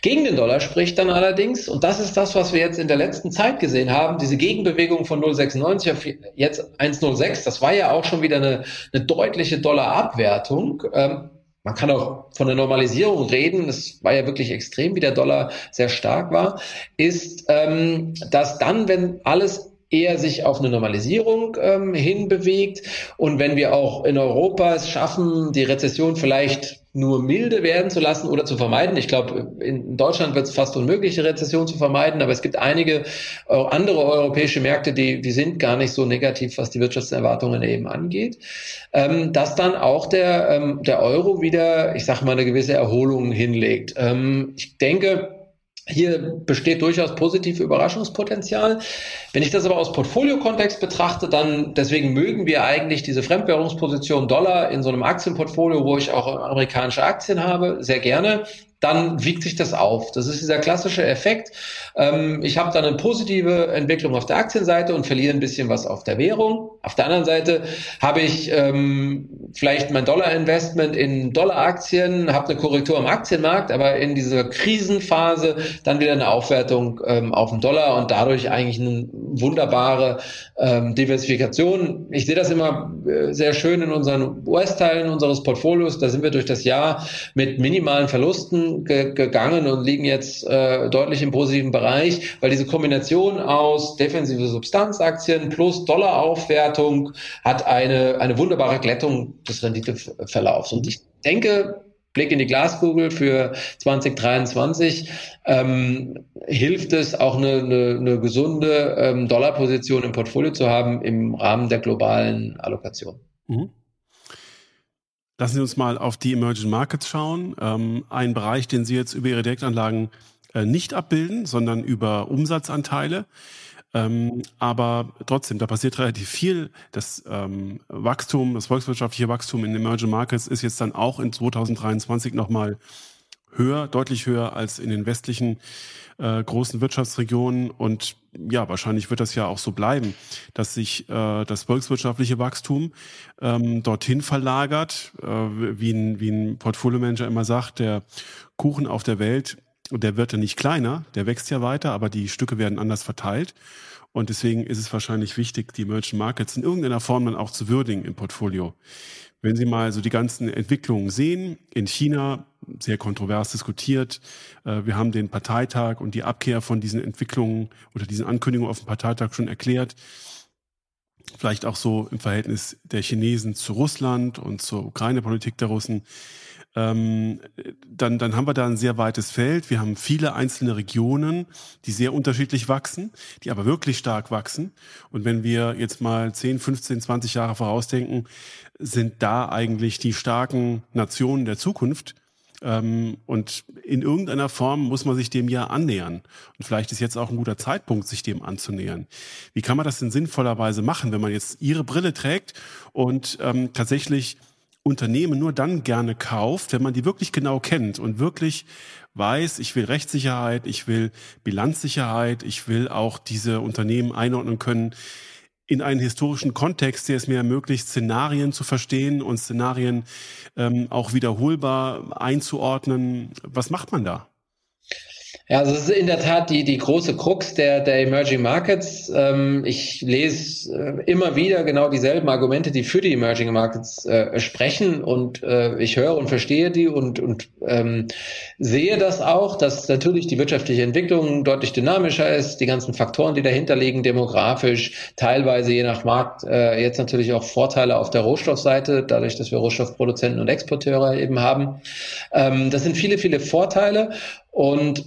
Gegen den Dollar spricht dann allerdings, und das ist das, was wir jetzt in der letzten Zeit gesehen haben, diese Gegenbewegung von 0,96 auf jetzt 1,06, das war ja auch schon wieder eine, eine deutliche Dollarabwertung. Ähm, man kann auch von der Normalisierung reden, das war ja wirklich extrem, wie der Dollar sehr stark war, ist, ähm, dass dann, wenn alles eher sich auf eine Normalisierung ähm, hinbewegt. Und wenn wir auch in Europa es schaffen, die Rezession vielleicht nur milde werden zu lassen oder zu vermeiden. Ich glaube, in Deutschland wird es fast unmöglich, die Rezession zu vermeiden, aber es gibt einige äh, andere europäische Märkte, die, die sind gar nicht so negativ, was die Wirtschaftserwartungen eben angeht, ähm, dass dann auch der, ähm, der Euro wieder, ich sage mal, eine gewisse Erholung hinlegt. Ähm, ich denke, hier besteht durchaus positive Überraschungspotenzial. Wenn ich das aber aus Portfolio-Kontext betrachte, dann deswegen mögen wir eigentlich diese Fremdwährungsposition Dollar in so einem Aktienportfolio, wo ich auch amerikanische Aktien habe, sehr gerne dann wiegt sich das auf. Das ist dieser klassische Effekt. Ähm, ich habe dann eine positive Entwicklung auf der Aktienseite und verliere ein bisschen was auf der Währung. Auf der anderen Seite habe ich ähm, vielleicht mein Dollar-Investment in Dollar-Aktien, habe eine Korrektur am Aktienmarkt, aber in dieser Krisenphase dann wieder eine Aufwertung ähm, auf den Dollar und dadurch eigentlich eine wunderbare ähm, Diversifikation. Ich sehe das immer äh, sehr schön in unseren US-Teilen unseres Portfolios. Da sind wir durch das Jahr mit minimalen Verlusten ge gegangen und liegen jetzt äh, deutlich im positiven Bereich, weil diese Kombination aus defensive Substanzaktien plus Dollaraufwertung hat eine, eine wunderbare Glättung des Renditeverlaufs. Und ich denke, Blick in die Glaskugel für 2023 ähm, hilft es auch eine, eine, eine gesunde ähm, Dollarposition im Portfolio zu haben im Rahmen der globalen Allokation. Mhm. Lassen Sie uns mal auf die Emerging Markets schauen. Ähm, ein Bereich, den Sie jetzt über Ihre Direktanlagen äh, nicht abbilden, sondern über Umsatzanteile. Ähm, aber trotzdem, da passiert relativ viel. Das ähm, Wachstum, das volkswirtschaftliche Wachstum in Emerging Markets ist jetzt dann auch in 2023 nochmal höher, deutlich höher als in den westlichen äh, großen Wirtschaftsregionen. Und ja, wahrscheinlich wird das ja auch so bleiben, dass sich äh, das volkswirtschaftliche Wachstum ähm, dorthin verlagert, äh, wie, ein, wie ein Portfolio-Manager immer sagt, der Kuchen auf der Welt, der wird ja nicht kleiner, der wächst ja weiter, aber die Stücke werden anders verteilt. Und deswegen ist es wahrscheinlich wichtig, die Emerging Markets in irgendeiner Form dann auch zu würdigen im Portfolio. Wenn Sie mal so die ganzen Entwicklungen sehen, in China sehr kontrovers diskutiert. Äh, wir haben den Parteitag und die Abkehr von diesen Entwicklungen oder diesen Ankündigungen auf dem Parteitag schon erklärt. Vielleicht auch so im Verhältnis der Chinesen zu Russland und zur Ukraine-Politik der Russen. Ähm, dann, dann haben wir da ein sehr weites Feld. Wir haben viele einzelne Regionen, die sehr unterschiedlich wachsen, die aber wirklich stark wachsen. Und wenn wir jetzt mal 10, 15, 20 Jahre vorausdenken, sind da eigentlich die starken Nationen der Zukunft. Ähm, und in irgendeiner Form muss man sich dem ja annähern. Und vielleicht ist jetzt auch ein guter Zeitpunkt, sich dem anzunähern. Wie kann man das denn sinnvollerweise machen, wenn man jetzt Ihre Brille trägt und ähm, tatsächlich Unternehmen nur dann gerne kauft, wenn man die wirklich genau kennt und wirklich weiß, ich will Rechtssicherheit, ich will Bilanzsicherheit, ich will auch diese Unternehmen einordnen können in einen historischen Kontext, der es mir ermöglicht, Szenarien zu verstehen und Szenarien ähm, auch wiederholbar einzuordnen. Was macht man da? Ja, also es ist in der Tat die, die große Krux der, der Emerging Markets. Ähm, ich lese äh, immer wieder genau dieselben Argumente, die für die Emerging Markets äh, sprechen und äh, ich höre und verstehe die und, und ähm, sehe das auch, dass natürlich die wirtschaftliche Entwicklung deutlich dynamischer ist, die ganzen Faktoren, die dahinter liegen, demografisch, teilweise je nach Markt, äh, jetzt natürlich auch Vorteile auf der Rohstoffseite, dadurch, dass wir Rohstoffproduzenten und Exporteure eben haben. Ähm, das sind viele, viele Vorteile und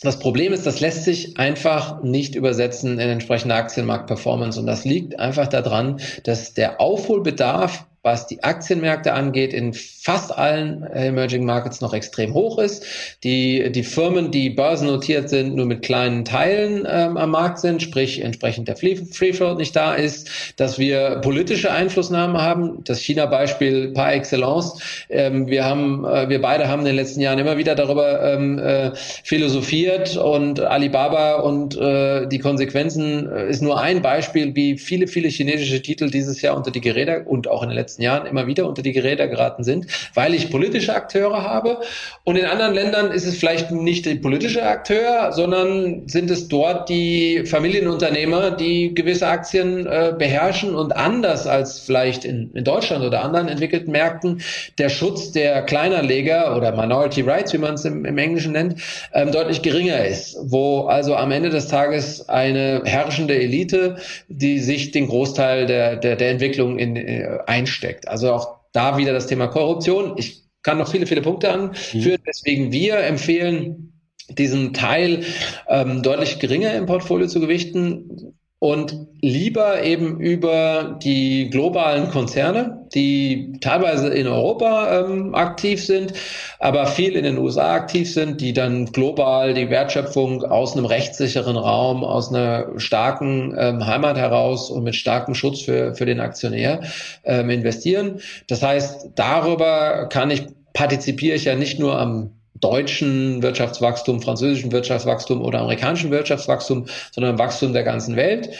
das Problem ist, das lässt sich einfach nicht übersetzen in entsprechende Aktienmarktperformance. Und das liegt einfach daran, dass der Aufholbedarf was die Aktienmärkte angeht, in fast allen Emerging Markets noch extrem hoch ist. Die, die Firmen, die börsennotiert sind, nur mit kleinen Teilen ähm, am Markt sind, sprich entsprechend der Free Float nicht da ist, dass wir politische Einflussnahme haben. Das China-Beispiel par excellence. Ähm, wir haben, äh, wir beide haben in den letzten Jahren immer wieder darüber ähm, äh, philosophiert und Alibaba und äh, die Konsequenzen äh, ist nur ein Beispiel, wie viele, viele chinesische Titel dieses Jahr unter die Geräte und auch in den letzten Jahren immer wieder unter die Geräte geraten sind, weil ich politische Akteure habe. Und in anderen Ländern ist es vielleicht nicht der politische Akteur, sondern sind es dort die Familienunternehmer, die gewisse Aktien äh, beherrschen und anders als vielleicht in, in Deutschland oder anderen entwickelten Märkten der Schutz der Kleinerleger oder Minority Rights, wie man es im, im Englischen nennt, ähm, deutlich geringer ist, wo also am Ende des Tages eine herrschende Elite, die sich den Großteil der, der, der Entwicklung in, äh, einsteckt. Also auch da wieder das Thema Korruption. Ich kann noch viele, viele Punkte anführen, mhm. weswegen wir empfehlen, diesen Teil ähm, deutlich geringer im Portfolio zu gewichten und lieber eben über die globalen Konzerne, die teilweise in Europa ähm, aktiv sind, aber viel in den USA aktiv sind, die dann global die Wertschöpfung aus einem rechtssicheren Raum, aus einer starken ähm, Heimat heraus und mit starkem Schutz für, für den Aktionär ähm, investieren. Das heißt, darüber kann ich partizipiere ich ja nicht nur am deutschen Wirtschaftswachstum, französischen Wirtschaftswachstum oder amerikanischen Wirtschaftswachstum, sondern Wachstum der ganzen Welt.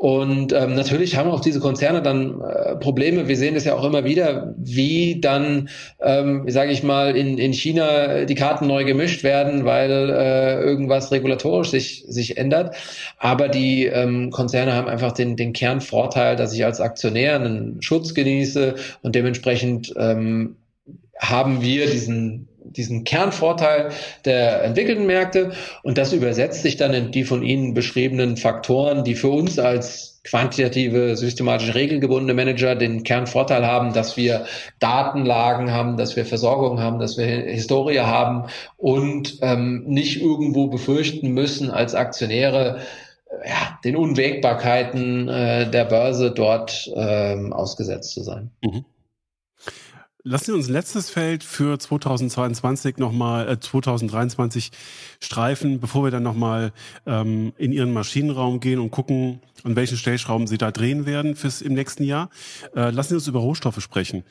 Und ähm, natürlich haben auch diese Konzerne dann äh, Probleme. Wir sehen es ja auch immer wieder, wie dann, ähm, sage ich mal, in, in China die Karten neu gemischt werden, weil äh, irgendwas regulatorisch sich, sich ändert. Aber die ähm, Konzerne haben einfach den, den Kernvorteil, dass ich als Aktionär einen Schutz genieße und dementsprechend ähm, haben wir diesen diesen Kernvorteil der entwickelten Märkte und das übersetzt sich dann in die von Ihnen beschriebenen Faktoren, die für uns als quantitative, systematisch regelgebundene Manager den Kernvorteil haben, dass wir Datenlagen haben, dass wir Versorgung haben, dass wir Historie haben und ähm, nicht irgendwo befürchten müssen als Aktionäre, äh, ja, den Unwägbarkeiten äh, der Börse dort ähm, ausgesetzt zu sein. Mhm. Lassen Sie uns ein letztes Feld für 2022 nochmal, äh, 2023 streifen, bevor wir dann nochmal ähm, in Ihren Maschinenraum gehen und gucken, an welchen Stellschrauben Sie da drehen werden fürs im nächsten Jahr. Äh, lassen Sie uns über Rohstoffe sprechen.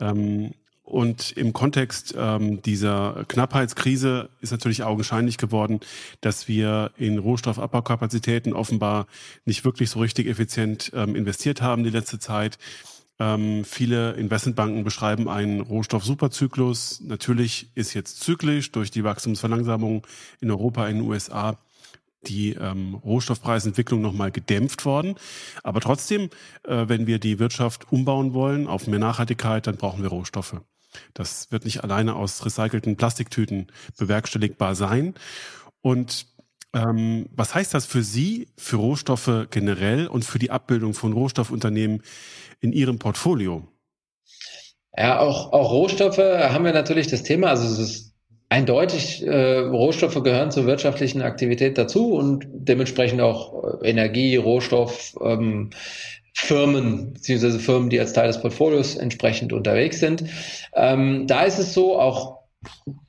Ähm, und im Kontext ähm, dieser Knappheitskrise ist natürlich augenscheinlich geworden, dass wir in Rohstoffabbaukapazitäten offenbar nicht wirklich so richtig effizient ähm, investiert haben die letzte Zeit. Ähm, viele Investmentbanken beschreiben einen Rohstoff-Superzyklus. Natürlich ist jetzt zyklisch durch die Wachstumsverlangsamung in Europa, in den USA die ähm, Rohstoffpreisentwicklung nochmal gedämpft worden. Aber trotzdem, äh, wenn wir die Wirtschaft umbauen wollen auf mehr Nachhaltigkeit, dann brauchen wir Rohstoffe. Das wird nicht alleine aus recycelten Plastiktüten bewerkstelligbar sein. Und ähm, was heißt das für Sie, für Rohstoffe generell und für die Abbildung von Rohstoffunternehmen in Ihrem Portfolio? Ja, auch, auch Rohstoffe haben wir natürlich das Thema. Also es ist eindeutig, äh, Rohstoffe gehören zur wirtschaftlichen Aktivität dazu und dementsprechend auch äh, Energie, Rohstoff, ähm, Firmen, beziehungsweise Firmen, die als Teil des Portfolios entsprechend unterwegs sind. Ähm, da ist es so, auch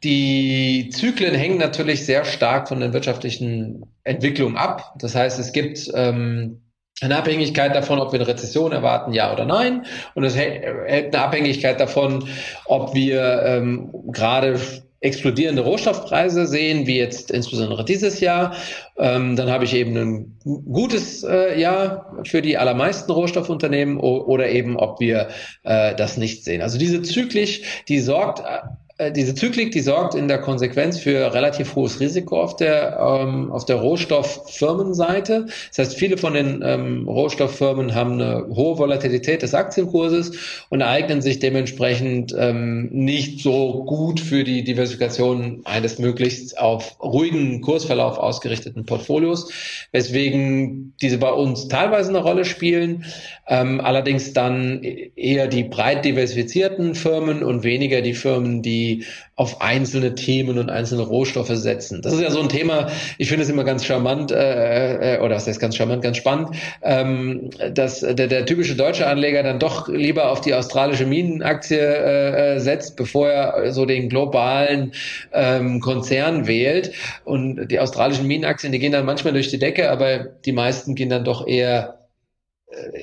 die Zyklen hängen natürlich sehr stark von der wirtschaftlichen Entwicklung ab. Das heißt, es gibt ähm, eine Abhängigkeit davon, ob wir eine Rezession erwarten, ja oder nein. Und es hält eine Abhängigkeit davon, ob wir ähm, gerade explodierende Rohstoffpreise sehen, wie jetzt insbesondere dieses Jahr. Ähm, dann habe ich eben ein gutes äh, Jahr für die allermeisten Rohstoffunternehmen oder eben, ob wir äh, das nicht sehen. Also diese zyklisch, die sorgt äh, diese Zyklik, die sorgt in der Konsequenz für relativ hohes Risiko auf der, ähm, auf der Rohstofffirmenseite. Das heißt, viele von den ähm, Rohstofffirmen haben eine hohe Volatilität des Aktienkurses und eignen sich dementsprechend ähm, nicht so gut für die Diversifikation eines möglichst auf ruhigen Kursverlauf ausgerichteten Portfolios, weswegen diese bei uns teilweise eine Rolle spielen, ähm, allerdings dann eher die breit diversifizierten Firmen und weniger die Firmen, die auf einzelne Themen und einzelne Rohstoffe setzen. Das ist ja so ein Thema, ich finde es immer ganz charmant, äh, äh, oder was heißt ganz charmant, ganz spannend, ähm, dass der, der typische deutsche Anleger dann doch lieber auf die australische Minenaktie äh, äh setzt, bevor er so den globalen ähm, Konzern wählt. Und die australischen Minenaktien, die gehen dann manchmal durch die Decke, aber die meisten gehen dann doch eher äh,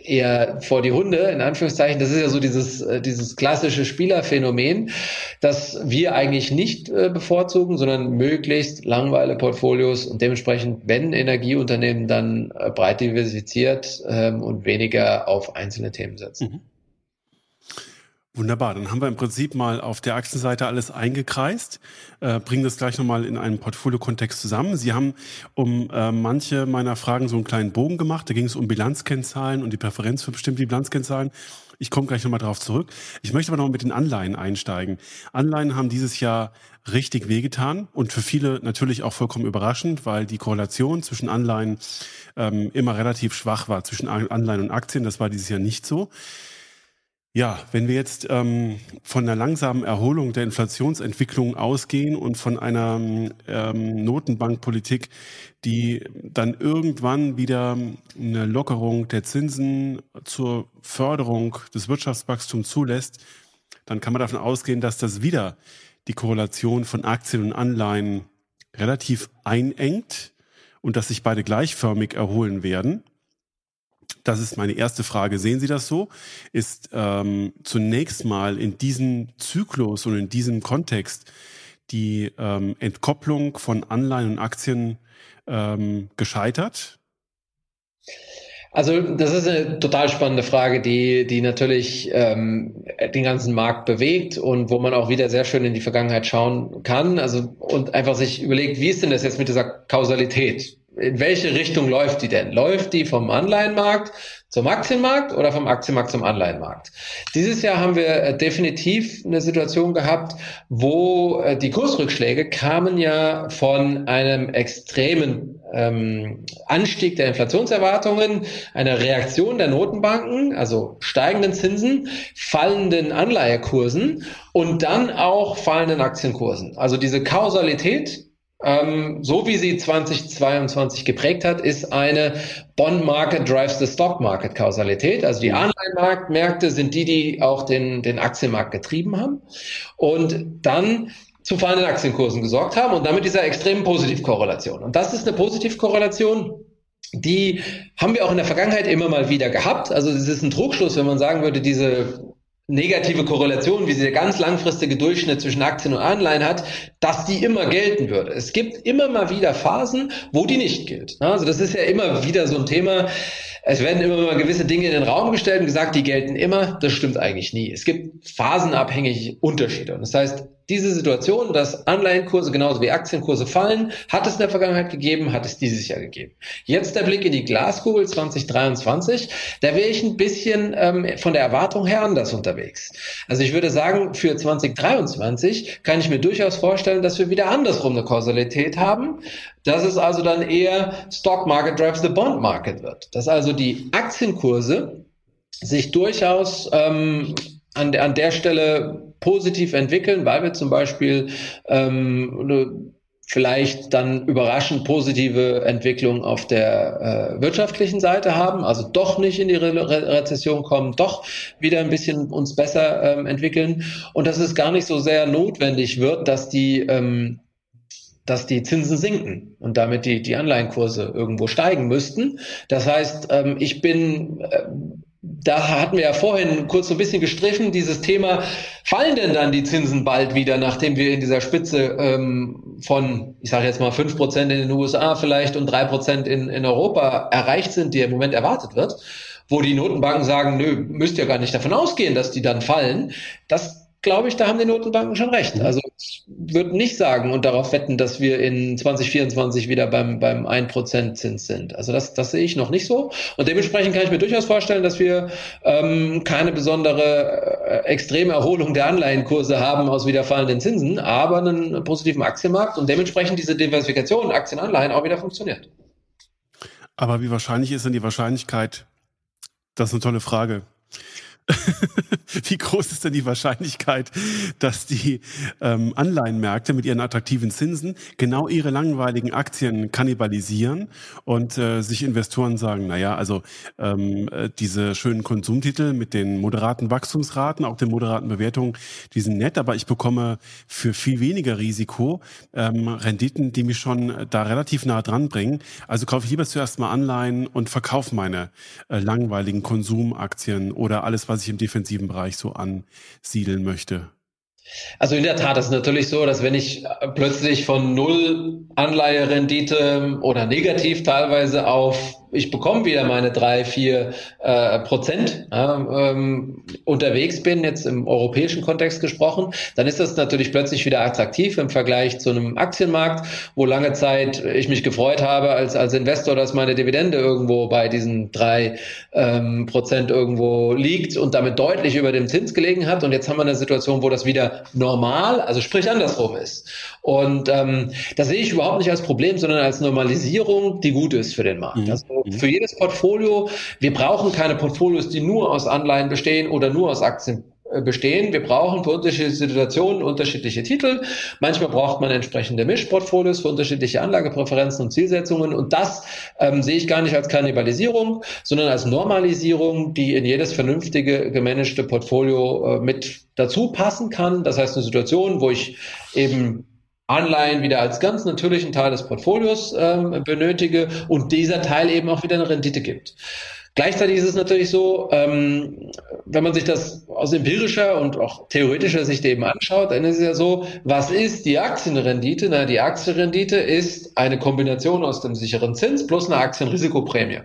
eher vor die Hunde, in Anführungszeichen. Das ist ja so dieses, äh, dieses klassische Spielerphänomen, das wir eigentlich nicht äh, bevorzugen, sondern möglichst langweile Portfolios und dementsprechend, wenn Energieunternehmen, dann breit diversifiziert ähm, und weniger auf einzelne Themen setzen. Mhm. Wunderbar, dann haben wir im Prinzip mal auf der Aktienseite alles eingekreist, äh, bringen das gleich nochmal in einen Portfolio-Kontext zusammen. Sie haben um äh, manche meiner Fragen so einen kleinen Bogen gemacht, da ging es um Bilanzkennzahlen und die Präferenz für bestimmte Bilanzkennzahlen. Ich komme gleich nochmal darauf zurück. Ich möchte aber noch mit den Anleihen einsteigen. Anleihen haben dieses Jahr richtig wehgetan und für viele natürlich auch vollkommen überraschend, weil die Korrelation zwischen Anleihen ähm, immer relativ schwach war, zwischen Anleihen und Aktien. Das war dieses Jahr nicht so. Ja, wenn wir jetzt ähm, von einer langsamen Erholung der Inflationsentwicklung ausgehen und von einer ähm, Notenbankpolitik, die dann irgendwann wieder eine Lockerung der Zinsen zur Förderung des Wirtschaftswachstums zulässt, dann kann man davon ausgehen, dass das wieder die Korrelation von Aktien und Anleihen relativ einengt und dass sich beide gleichförmig erholen werden. Das ist meine erste Frage. Sehen Sie das so? Ist ähm, zunächst mal in diesem Zyklus und in diesem Kontext die ähm, Entkopplung von Anleihen und Aktien ähm, gescheitert? Also das ist eine total spannende Frage, die, die natürlich ähm, den ganzen Markt bewegt und wo man auch wieder sehr schön in die Vergangenheit schauen kann. Also und einfach sich überlegt, wie ist denn das jetzt mit dieser Kausalität? In welche Richtung läuft die denn? Läuft die vom Anleihenmarkt zum Aktienmarkt oder vom Aktienmarkt zum Anleihenmarkt? Dieses Jahr haben wir äh, definitiv eine Situation gehabt, wo äh, die Kursrückschläge kamen ja von einem extremen ähm, Anstieg der Inflationserwartungen, einer Reaktion der Notenbanken, also steigenden Zinsen, fallenden Anleihekursen und dann auch fallenden Aktienkursen. Also diese Kausalität ähm, so wie sie 2022 geprägt hat, ist eine Bond Market drives the Stock Market Kausalität. Also die mhm. Anleihenmarktmärkte sind die, die auch den, den Aktienmarkt getrieben haben und dann zu fallenden Aktienkursen gesorgt haben und damit dieser extremen Positivkorrelation. Und das ist eine Positivkorrelation, die haben wir auch in der Vergangenheit immer mal wieder gehabt. Also es ist ein Trugschluss, wenn man sagen würde, diese negative Korrelation, wie sie der ganz langfristige Durchschnitt zwischen Aktien und Anleihen hat, dass die immer gelten würde. Es gibt immer mal wieder Phasen, wo die nicht gilt. Also das ist ja immer wieder so ein Thema. Es werden immer mal gewisse Dinge in den Raum gestellt und gesagt, die gelten immer. Das stimmt eigentlich nie. Es gibt phasenabhängige Unterschiede. Und das heißt, diese Situation, dass Anleihenkurse genauso wie Aktienkurse fallen, hat es in der Vergangenheit gegeben, hat es dieses Jahr gegeben. Jetzt der Blick in die Glaskugel 2023, da wäre ich ein bisschen ähm, von der Erwartung her anders unterwegs. Also ich würde sagen, für 2023 kann ich mir durchaus vorstellen, dass wir wieder andersrum eine Kausalität haben, dass es also dann eher Stock Market drives the Bond Market wird. Dass also die Aktienkurse sich durchaus ähm, an, an der Stelle positiv entwickeln, weil wir zum Beispiel ähm, vielleicht dann überraschend positive Entwicklung auf der äh, wirtschaftlichen Seite haben, also doch nicht in die Re Re Rezession kommen, doch wieder ein bisschen uns besser ähm, entwickeln und dass es gar nicht so sehr notwendig wird, dass die ähm, dass die Zinsen sinken und damit die, die Anleihenkurse irgendwo steigen müssten. Das heißt, ähm, ich bin äh, da hatten wir ja vorhin kurz so ein bisschen gestrichen, dieses Thema, fallen denn dann die Zinsen bald wieder, nachdem wir in dieser Spitze ähm, von, ich sage jetzt mal, fünf Prozent in den USA vielleicht und drei Prozent in, in Europa erreicht sind, die im Moment erwartet wird, wo die Notenbanken sagen, nö, müsst ihr gar nicht davon ausgehen, dass die dann fallen. Das glaube ich, da haben die Notenbanken schon recht. Also ich würde nicht sagen und darauf wetten, dass wir in 2024 wieder beim, beim 1% Zins sind. Also das, das sehe ich noch nicht so. Und dementsprechend kann ich mir durchaus vorstellen, dass wir ähm, keine besondere äh, extreme Erholung der Anleihenkurse haben aus wieder fallenden Zinsen, aber einen positiven Aktienmarkt und dementsprechend diese Diversifikation Aktien-Anleihen auch wieder funktioniert. Aber wie wahrscheinlich ist denn die Wahrscheinlichkeit? Das ist eine tolle Frage. Wie groß ist denn die Wahrscheinlichkeit, dass die ähm, Anleihenmärkte mit ihren attraktiven Zinsen genau ihre langweiligen Aktien kannibalisieren und äh, sich Investoren sagen, naja, also ähm, äh, diese schönen Konsumtitel mit den moderaten Wachstumsraten, auch den moderaten Bewertungen, die sind nett, aber ich bekomme für viel weniger Risiko ähm, Renditen, die mich schon da relativ nah dran bringen. Also kaufe ich lieber zuerst mal Anleihen und verkaufe meine äh, langweiligen Konsumaktien oder alles, was was ich im defensiven Bereich so ansiedeln möchte? Also in der Tat ist es natürlich so, dass wenn ich plötzlich von null Anleiherendite oder negativ teilweise auf ich bekomme wieder meine drei, vier äh, Prozent ja, ähm, unterwegs bin, jetzt im europäischen Kontext gesprochen, dann ist das natürlich plötzlich wieder attraktiv im Vergleich zu einem Aktienmarkt, wo lange Zeit ich mich gefreut habe als, als Investor, dass meine Dividende irgendwo bei diesen drei ähm, Prozent irgendwo liegt und damit deutlich über dem Zins gelegen hat. Und jetzt haben wir eine Situation, wo das wieder normal, also sprich andersrum ist. Und ähm, das sehe ich überhaupt nicht als Problem, sondern als Normalisierung, die gut ist für den Markt. Mhm. Also Mhm. für jedes Portfolio. Wir brauchen keine Portfolios, die nur aus Anleihen bestehen oder nur aus Aktien äh, bestehen. Wir brauchen für unterschiedliche Situationen unterschiedliche Titel. Manchmal braucht man entsprechende Mischportfolios für unterschiedliche Anlagepräferenzen und Zielsetzungen. Und das ähm, sehe ich gar nicht als Kannibalisierung, sondern als Normalisierung, die in jedes vernünftige gemanagte Portfolio äh, mit dazu passen kann. Das heißt, eine Situation, wo ich eben Anleihen wieder als ganz natürlichen Teil des Portfolios ähm, benötige und dieser Teil eben auch wieder eine Rendite gibt. Gleichzeitig ist es natürlich so, ähm, wenn man sich das aus empirischer und auch theoretischer Sicht eben anschaut, dann ist es ja so, was ist die Aktienrendite? Na, die Aktienrendite ist eine Kombination aus dem sicheren Zins plus einer Aktienrisikoprämie.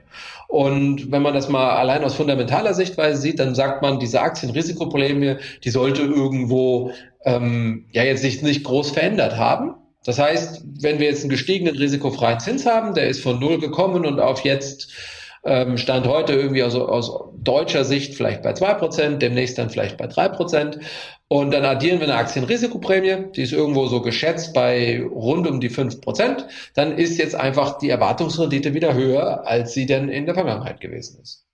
Und wenn man das mal allein aus fundamentaler Sichtweise sieht, dann sagt man, diese Aktienrisikoprämie, die sollte irgendwo ähm, ja jetzt sich nicht groß verändert haben. Das heißt, wenn wir jetzt einen gestiegenen risikofreien Zins haben, der ist von null gekommen und auf jetzt ähm, Stand heute irgendwie aus, aus deutscher Sicht vielleicht bei zwei Prozent, demnächst dann vielleicht bei drei Prozent. Und dann addieren wir eine Aktienrisikoprämie, die ist irgendwo so geschätzt bei rund um die fünf Prozent. Dann ist jetzt einfach die Erwartungsrendite wieder höher, als sie denn in der Vergangenheit gewesen ist.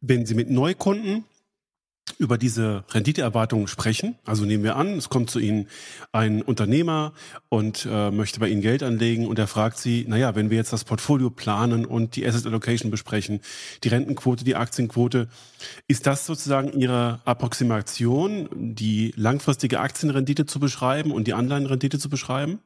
Wenn Sie mit Neukunden über diese Renditeerwartungen sprechen. Also nehmen wir an, es kommt zu Ihnen ein Unternehmer und äh, möchte bei Ihnen Geld anlegen und er fragt Sie, naja, wenn wir jetzt das Portfolio planen und die Asset Allocation besprechen, die Rentenquote, die Aktienquote, ist das sozusagen Ihre Approximation, die langfristige Aktienrendite zu beschreiben und die Anleihenrendite zu beschreiben?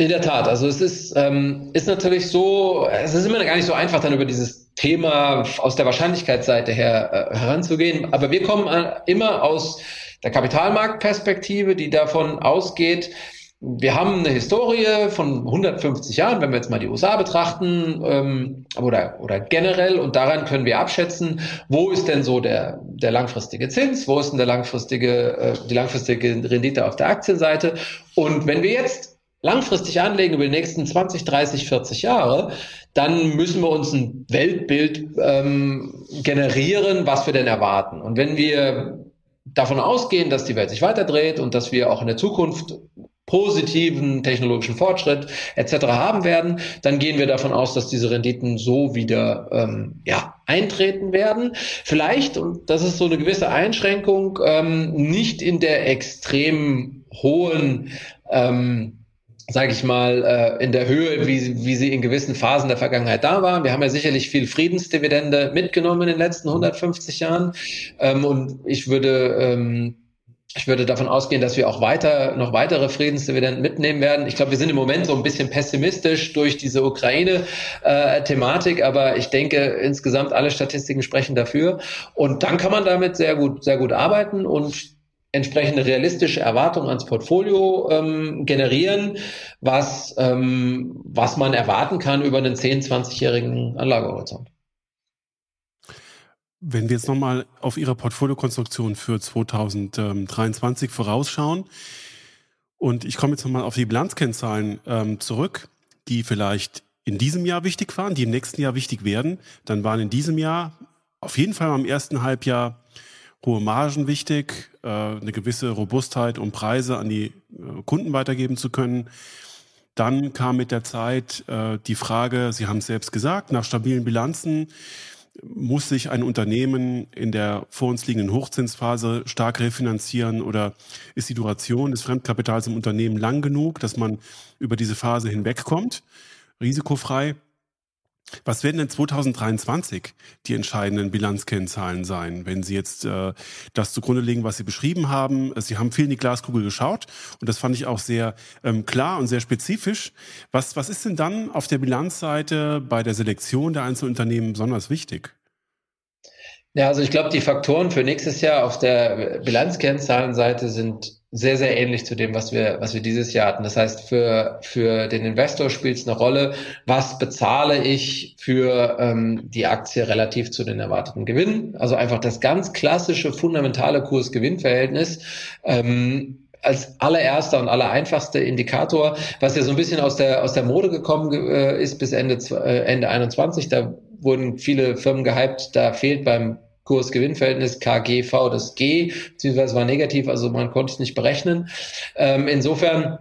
In der Tat, also es ist, ähm, ist natürlich so, es ist immer gar nicht so einfach, dann über dieses Thema aus der Wahrscheinlichkeitsseite her äh, heranzugehen. Aber wir kommen an, immer aus der Kapitalmarktperspektive, die davon ausgeht, wir haben eine Historie von 150 Jahren, wenn wir jetzt mal die USA betrachten ähm, oder, oder generell und daran können wir abschätzen, wo ist denn so der, der langfristige Zins, wo ist denn der langfristige, äh, die langfristige Rendite auf der Aktienseite und wenn wir jetzt langfristig anlegen über die nächsten 20, 30, 40 Jahre, dann müssen wir uns ein Weltbild ähm, generieren, was wir denn erwarten. Und wenn wir davon ausgehen, dass die Welt sich weiterdreht und dass wir auch in der Zukunft positiven technologischen Fortschritt etc. haben werden, dann gehen wir davon aus, dass diese Renditen so wieder ähm, ja, eintreten werden. Vielleicht, und das ist so eine gewisse Einschränkung, ähm, nicht in der extrem hohen ähm, sage ich mal, äh, in der Höhe, wie, wie sie in gewissen Phasen der Vergangenheit da waren. Wir haben ja sicherlich viel Friedensdividende mitgenommen in den letzten 150 Jahren. Ähm, und ich würde, ähm, ich würde davon ausgehen, dass wir auch weiter, noch weitere Friedensdividenden mitnehmen werden. Ich glaube, wir sind im Moment so ein bisschen pessimistisch durch diese Ukraine-Thematik, aber ich denke, insgesamt alle Statistiken sprechen dafür. Und dann kann man damit sehr gut, sehr gut arbeiten und entsprechende realistische Erwartungen ans Portfolio ähm, generieren, was, ähm, was man erwarten kann über einen 10-, 20-jährigen Anlagehorizont. Wenn wir jetzt nochmal auf Ihre Portfoliokonstruktion für 2023 vorausschauen und ich komme jetzt nochmal auf die Bilanzkennzahlen ähm, zurück, die vielleicht in diesem Jahr wichtig waren, die im nächsten Jahr wichtig werden, dann waren in diesem Jahr auf jeden Fall im ersten Halbjahr hohe Margen wichtig, äh, eine gewisse Robustheit, um Preise an die äh, Kunden weitergeben zu können. Dann kam mit der Zeit äh, die Frage, Sie haben es selbst gesagt, nach stabilen Bilanzen muss sich ein Unternehmen in der vor uns liegenden Hochzinsphase stark refinanzieren oder ist die Duration des Fremdkapitals im Unternehmen lang genug, dass man über diese Phase hinwegkommt, risikofrei? Was werden denn 2023 die entscheidenden Bilanzkennzahlen sein, wenn Sie jetzt äh, das zugrunde legen, was Sie beschrieben haben? Sie haben viel in die Glaskugel geschaut und das fand ich auch sehr ähm, klar und sehr spezifisch. Was, was ist denn dann auf der Bilanzseite bei der Selektion der einzelnen Unternehmen besonders wichtig? Ja, also ich glaube, die Faktoren für nächstes Jahr auf der Bilanzkennzahlenseite sind sehr, sehr ähnlich zu dem, was wir, was wir dieses Jahr hatten. Das heißt, für, für den Investor spielt es eine Rolle, was bezahle ich für ähm, die Aktie relativ zu den erwarteten Gewinnen. Also einfach das ganz klassische, fundamentale Kurs-Gewinn-Verhältnis. Ähm, als allererster und allereinfachster Indikator, was ja so ein bisschen aus der, aus der Mode gekommen äh, ist bis Ende, äh, Ende 21. Da wurden viele Firmen gehypt, da fehlt beim Kurs-Gewinn-Verhältnis KGV das G, beziehungsweise war negativ, also man konnte es nicht berechnen. Ähm, insofern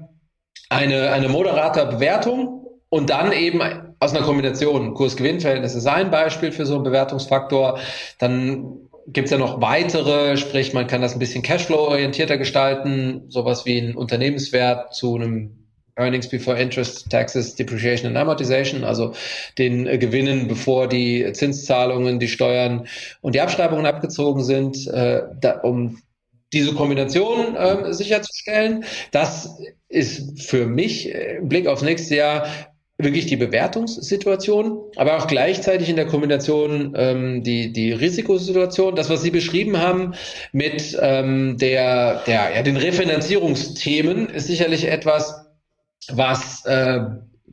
eine, eine moderate Bewertung und dann eben aus einer Kombination Kurs-Gewinn-Verhältnis ist ein Beispiel für so einen Bewertungsfaktor. Dann gibt's ja noch weitere, sprich man kann das ein bisschen Cashflow-orientierter gestalten, sowas wie ein Unternehmenswert zu einem Earnings before Interest, Taxes, Depreciation and Amortization, also den äh, Gewinnen, bevor die Zinszahlungen, die Steuern und die Abschreibungen abgezogen sind, äh, da, um diese Kombination äh, sicherzustellen. Das ist für mich äh, im Blick aufs nächste Jahr wirklich die Bewertungssituation, aber auch gleichzeitig in der Kombination ähm, die, die Risikosituation, das, was Sie beschrieben haben mit ähm, der, der, ja, den Refinanzierungsthemen, ist sicherlich etwas, was äh,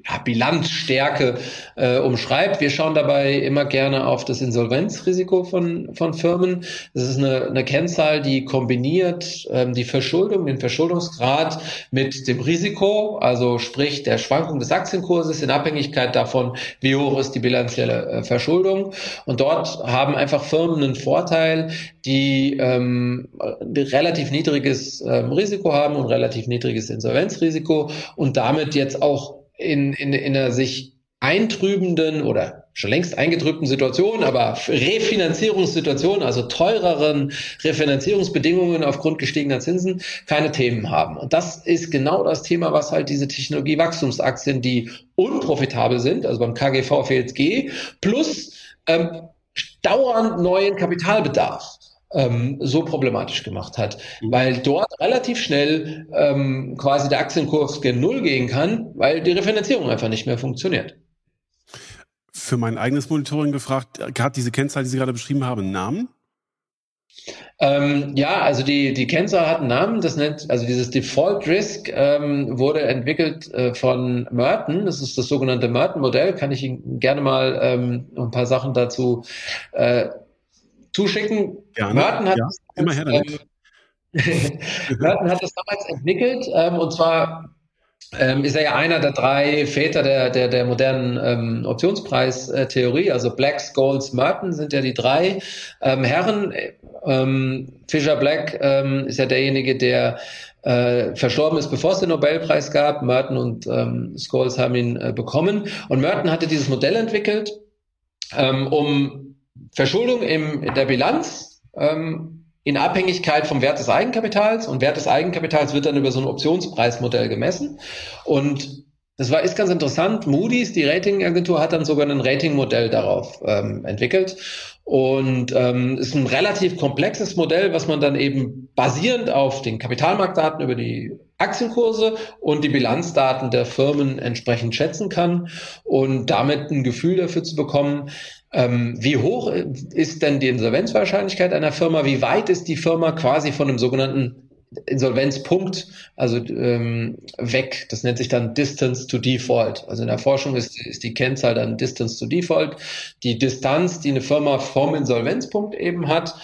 ja, Bilanzstärke äh, umschreibt. Wir schauen dabei immer gerne auf das Insolvenzrisiko von, von Firmen. Das ist eine, eine Kennzahl, die kombiniert ähm, die Verschuldung, den Verschuldungsgrad mit dem Risiko, also sprich der Schwankung des Aktienkurses in Abhängigkeit davon, wie hoch ist die bilanzielle äh, Verschuldung. Und dort haben einfach Firmen einen Vorteil, die ähm, relativ niedriges ähm, Risiko haben und relativ niedriges Insolvenzrisiko und damit jetzt auch in, in, in einer sich eintrübenden oder schon längst eingetrübten Situation, aber Refinanzierungssituation, also teureren Refinanzierungsbedingungen aufgrund gestiegener Zinsen, keine Themen haben. Und das ist genau das Thema, was halt diese Technologiewachstumsaktien, die unprofitabel sind, also beim KGV FLSG, plus ähm, dauernd neuen Kapitalbedarf ähm, so problematisch gemacht hat, mhm. weil dort relativ schnell ähm, quasi der Aktienkurs gen Null gehen kann, weil die Refinanzierung einfach nicht mehr funktioniert. Für mein eigenes Monitoring gefragt, hat diese Kennzahl, die Sie gerade beschrieben haben, einen Namen? Ähm, ja, also die, die Kennzahl hat einen Namen, das nennt, also dieses Default Risk ähm, wurde entwickelt äh, von Merton, das ist das sogenannte Merton-Modell, kann ich Ihnen gerne mal ähm, ein paar Sachen dazu äh, zuschicken. Gerne. Merton hat, ja, immer her damit. Ähm, Merton hat das damals entwickelt ähm, und zwar ähm, ist er ja einer der drei Väter der, der, der modernen ähm, Optionspreistheorie, also Black, Scholes, Merton sind ja die drei ähm, Herren. Ähm, Fisher Black ähm, ist ja derjenige, der äh, verstorben ist, bevor es den Nobelpreis gab. Merton und ähm, Scholes haben ihn äh, bekommen. Und Merton hatte dieses Modell entwickelt, ähm, um Verschuldung in der Bilanz ähm, in Abhängigkeit vom Wert des Eigenkapitals. Und Wert des Eigenkapitals wird dann über so ein Optionspreismodell gemessen. Und das war ist ganz interessant. Moody's, die Ratingagentur, hat dann sogar ein Ratingmodell darauf ähm, entwickelt. Und ähm, ist ein relativ komplexes Modell, was man dann eben basierend auf den Kapitalmarktdaten über die Aktienkurse und die Bilanzdaten der Firmen entsprechend schätzen kann. Und damit ein Gefühl dafür zu bekommen, ähm, wie hoch ist denn die Insolvenzwahrscheinlichkeit einer Firma? Wie weit ist die Firma quasi von einem sogenannten Insolvenzpunkt, also ähm, weg. Das nennt sich dann Distance to Default. Also in der Forschung ist, ist die Kennzahl dann Distance to Default, die Distanz, die eine Firma vom Insolvenzpunkt eben hat.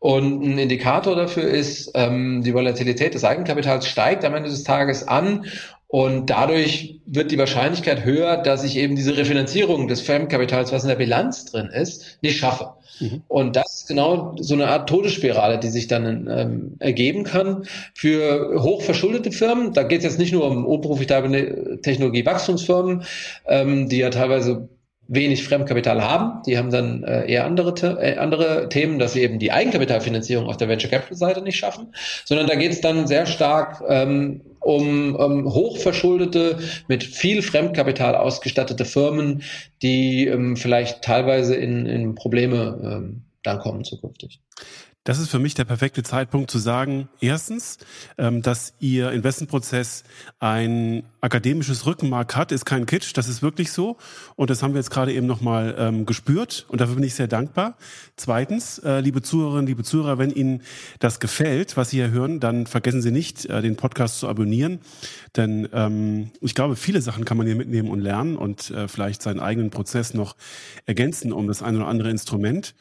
Und ein Indikator dafür ist, ähm, die Volatilität des Eigenkapitals steigt am Ende des Tages an und dadurch wird die Wahrscheinlichkeit höher, dass ich eben diese Refinanzierung des Fremdkapitals, was in der Bilanz drin ist, nicht schaffe. Mhm. Und das ist genau so eine Art Todesspirale, die sich dann ähm, ergeben kann für hochverschuldete Firmen. Da geht es jetzt nicht nur um unprofitable Technologiewachstumsfirmen, ähm, die ja teilweise wenig Fremdkapital haben. Die haben dann äh, eher andere, äh, andere Themen, dass sie eben die Eigenkapitalfinanzierung auf der Venture Capital Seite nicht schaffen, sondern da geht es dann sehr stark ähm, um um hochverschuldete, mit viel Fremdkapital ausgestattete Firmen, die ähm, vielleicht teilweise in, in Probleme ähm, dann kommen zukünftig. Das ist für mich der perfekte Zeitpunkt zu sagen, erstens, ähm, dass Ihr Investmentprozess ein akademisches Rückenmark hat, ist kein Kitsch, das ist wirklich so. Und das haben wir jetzt gerade eben nochmal ähm, gespürt und dafür bin ich sehr dankbar. Zweitens, äh, liebe Zuhörerinnen, liebe Zuhörer, wenn Ihnen das gefällt, was Sie hier hören, dann vergessen Sie nicht, äh, den Podcast zu abonnieren. Denn ähm, ich glaube, viele Sachen kann man hier mitnehmen und lernen und äh, vielleicht seinen eigenen Prozess noch ergänzen um das eine oder andere Instrument.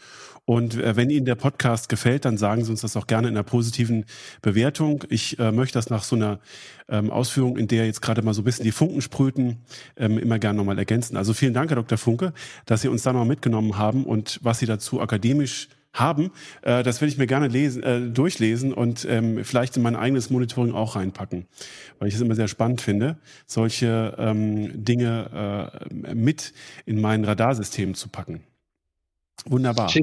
Und äh, wenn Ihnen der Podcast gefällt, dann sagen Sie uns das auch gerne in einer positiven Bewertung. Ich äh, möchte das nach so einer ähm, Ausführung, in der jetzt gerade mal so ein bisschen die Funken sprühten, ähm, immer gerne nochmal ergänzen. Also vielen Dank, Herr Dr. Funke, dass Sie uns da noch mitgenommen haben und was Sie dazu akademisch haben, äh, das werde ich mir gerne lesen, äh, durchlesen und ähm, vielleicht in mein eigenes Monitoring auch reinpacken, weil ich es immer sehr spannend finde, solche ähm, Dinge äh, mit in mein Radarsystem zu packen. Wunderbar.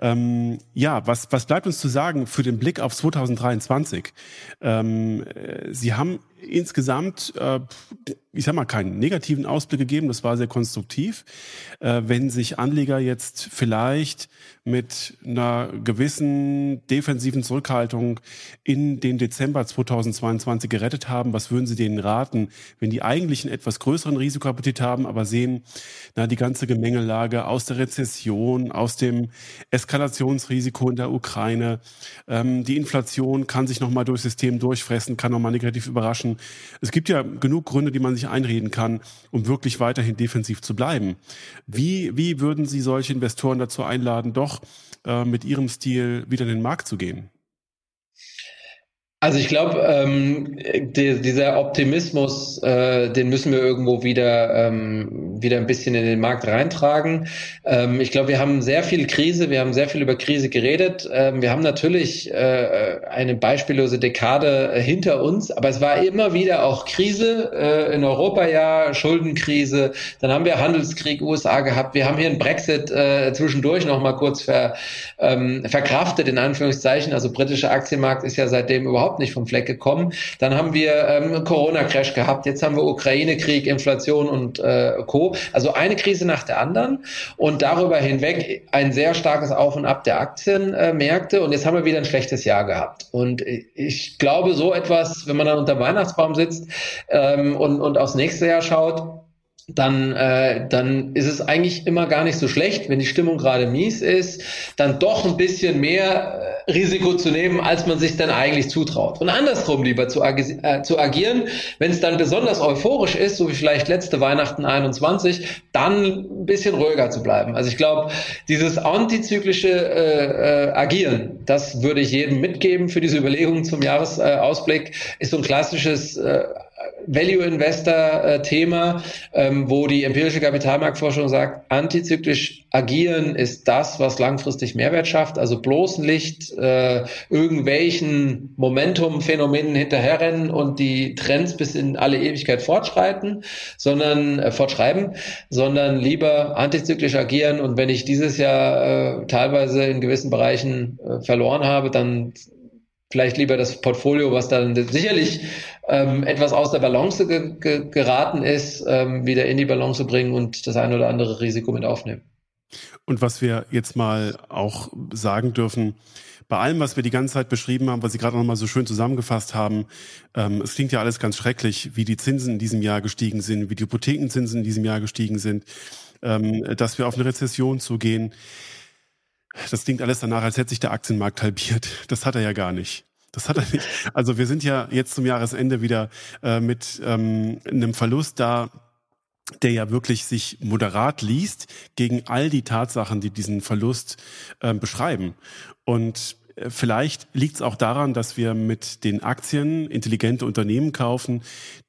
ähm, ja, was, was bleibt uns zu sagen für den Blick auf 2023? Ähm, äh, Sie haben insgesamt, äh, ich sag mal, keinen negativen Ausblick gegeben. Das war sehr konstruktiv. Äh, wenn sich Anleger jetzt vielleicht mit einer gewissen defensiven Zurückhaltung in den Dezember 2022 gerettet haben, was würden Sie denen raten, wenn die eigentlich einen etwas größeren Risikoappetit haben, aber sehen, na, die ganze Gemengelage aus der Rezession, aus dem Eskalationsrisiko in der Ukraine, ähm, die Inflation kann sich nochmal durchs System durchfressen, kann nochmal negativ überraschen es gibt ja genug Gründe, die man sich einreden kann, um wirklich weiterhin defensiv zu bleiben. Wie, wie würden Sie solche Investoren dazu einladen, doch äh, mit Ihrem Stil wieder in den Markt zu gehen? Also ich glaube, ähm, die, dieser Optimismus, äh, den müssen wir irgendwo wieder ähm, wieder ein bisschen in den Markt reintragen. Ähm, ich glaube, wir haben sehr viel Krise, wir haben sehr viel über Krise geredet. Ähm, wir haben natürlich äh, eine beispiellose Dekade hinter uns, aber es war immer wieder auch Krise äh, in Europa ja Schuldenkrise. Dann haben wir Handelskrieg USA gehabt. Wir haben hier einen Brexit äh, zwischendurch noch mal kurz ver, ähm, verkraftet in Anführungszeichen. Also britischer Aktienmarkt ist ja seitdem überhaupt überhaupt nicht vom Fleck gekommen. Dann haben wir ähm, Corona-Crash gehabt, jetzt haben wir Ukraine-Krieg, Inflation und äh, Co. Also eine Krise nach der anderen und darüber hinweg ein sehr starkes Auf und Ab der Aktienmärkte und jetzt haben wir wieder ein schlechtes Jahr gehabt. Und ich glaube, so etwas, wenn man dann unter Weihnachtsbaum sitzt ähm, und, und aufs nächste Jahr schaut, dann, äh, dann ist es eigentlich immer gar nicht so schlecht, wenn die Stimmung gerade mies ist, dann doch ein bisschen mehr äh, Risiko zu nehmen, als man sich dann eigentlich zutraut. Und andersrum lieber zu, agi äh, zu agieren, wenn es dann besonders euphorisch ist, so wie vielleicht letzte Weihnachten 21, dann ein bisschen ruhiger zu bleiben. Also ich glaube, dieses antizyklische äh, äh, Agieren, das würde ich jedem mitgeben für diese Überlegungen zum Jahresausblick, ist so ein klassisches äh, Value Investor Thema, ähm, wo die empirische Kapitalmarktforschung sagt, antizyklisch agieren ist das, was langfristig Mehrwert schafft. Also bloß nicht äh, irgendwelchen Momentum-Phänomenen hinterherrennen und die Trends bis in alle Ewigkeit fortschreiten, sondern äh, fortschreiben, sondern lieber antizyklisch agieren. Und wenn ich dieses Jahr äh, teilweise in gewissen Bereichen äh, verloren habe, dann vielleicht lieber das Portfolio, was dann sicherlich ähm, etwas aus der Balance ge ge geraten ist, ähm, wieder in die Balance bringen und das eine oder andere Risiko mit aufnehmen. Und was wir jetzt mal auch sagen dürfen, bei allem, was wir die ganze Zeit beschrieben haben, was Sie gerade nochmal so schön zusammengefasst haben, ähm, es klingt ja alles ganz schrecklich, wie die Zinsen in diesem Jahr gestiegen sind, wie die Hypothekenzinsen in diesem Jahr gestiegen sind, ähm, dass wir auf eine Rezession zugehen. Das klingt alles danach, als hätte sich der Aktienmarkt halbiert. Das hat er ja gar nicht. Das hat er nicht. Also wir sind ja jetzt zum Jahresende wieder äh, mit ähm, einem Verlust da, der ja wirklich sich moderat liest gegen all die Tatsachen, die diesen Verlust äh, beschreiben. Und Vielleicht liegt es auch daran, dass wir mit den Aktien intelligente Unternehmen kaufen,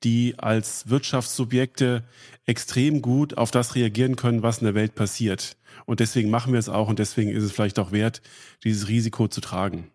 die als Wirtschaftssubjekte extrem gut auf das reagieren können, was in der Welt passiert. Und deswegen machen wir es auch und deswegen ist es vielleicht auch wert, dieses Risiko zu tragen.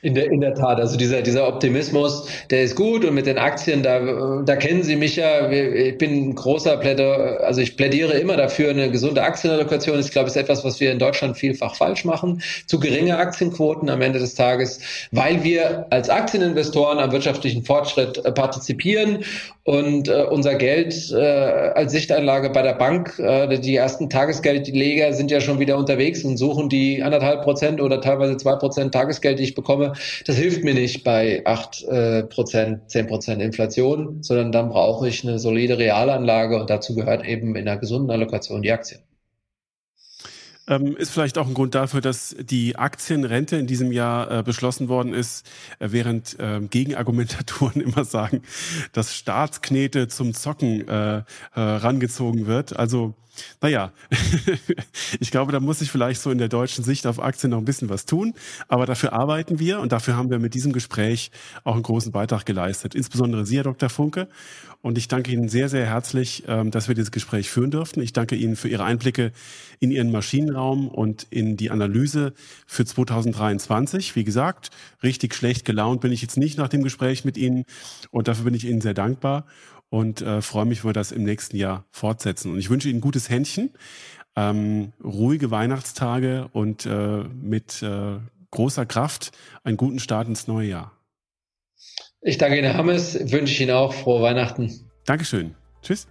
In der, in der Tat, also dieser, dieser Optimismus, der ist gut und mit den Aktien, da, da kennen Sie mich ja, ich bin ein großer Plädoyer, also ich plädiere immer dafür, eine gesunde Aktienallokation Ich glaube, ist etwas, was wir in Deutschland vielfach falsch machen. Zu geringe Aktienquoten am Ende des Tages, weil wir als Aktieninvestoren am wirtschaftlichen Fortschritt äh, partizipieren und äh, unser Geld äh, als Sichteinlage bei der Bank, die ersten Tagesgeldleger sind ja schon wieder unterwegs und suchen die anderthalb Prozent oder teilweise zwei Prozent Tagesgeld, die ich bekomme. Das hilft mir nicht bei acht äh, Prozent, zehn Prozent Inflation, sondern dann brauche ich eine solide Realanlage und dazu gehört eben in einer gesunden Allokation die Aktien. Ähm, ist vielleicht auch ein Grund dafür, dass die Aktienrente in diesem Jahr äh, beschlossen worden ist, äh, während äh, Gegenargumentatoren immer sagen, dass Staatsknete zum Zocken äh, herangezogen wird. Also naja, ich glaube, da muss ich vielleicht so in der deutschen Sicht auf Aktien noch ein bisschen was tun. Aber dafür arbeiten wir und dafür haben wir mit diesem Gespräch auch einen großen Beitrag geleistet. Insbesondere Sie, Herr Dr. Funke. Und ich danke Ihnen sehr, sehr herzlich, ähm, dass wir dieses Gespräch führen durften. Ich danke Ihnen für Ihre Einblicke in Ihren Maschinenraum und in die Analyse für 2023. Wie gesagt, richtig schlecht gelaunt bin ich jetzt nicht nach dem Gespräch mit Ihnen. Und dafür bin ich Ihnen sehr dankbar und äh, freue mich, wenn wir das im nächsten Jahr fortsetzen. Und ich wünsche Ihnen ein gutes Händchen, ähm, ruhige Weihnachtstage und äh, mit äh, großer Kraft einen guten Start ins neue Jahr. Ich danke Ihnen, Herr Hammes, wünsche ich Ihnen auch frohe Weihnachten. Dankeschön. Tschüss.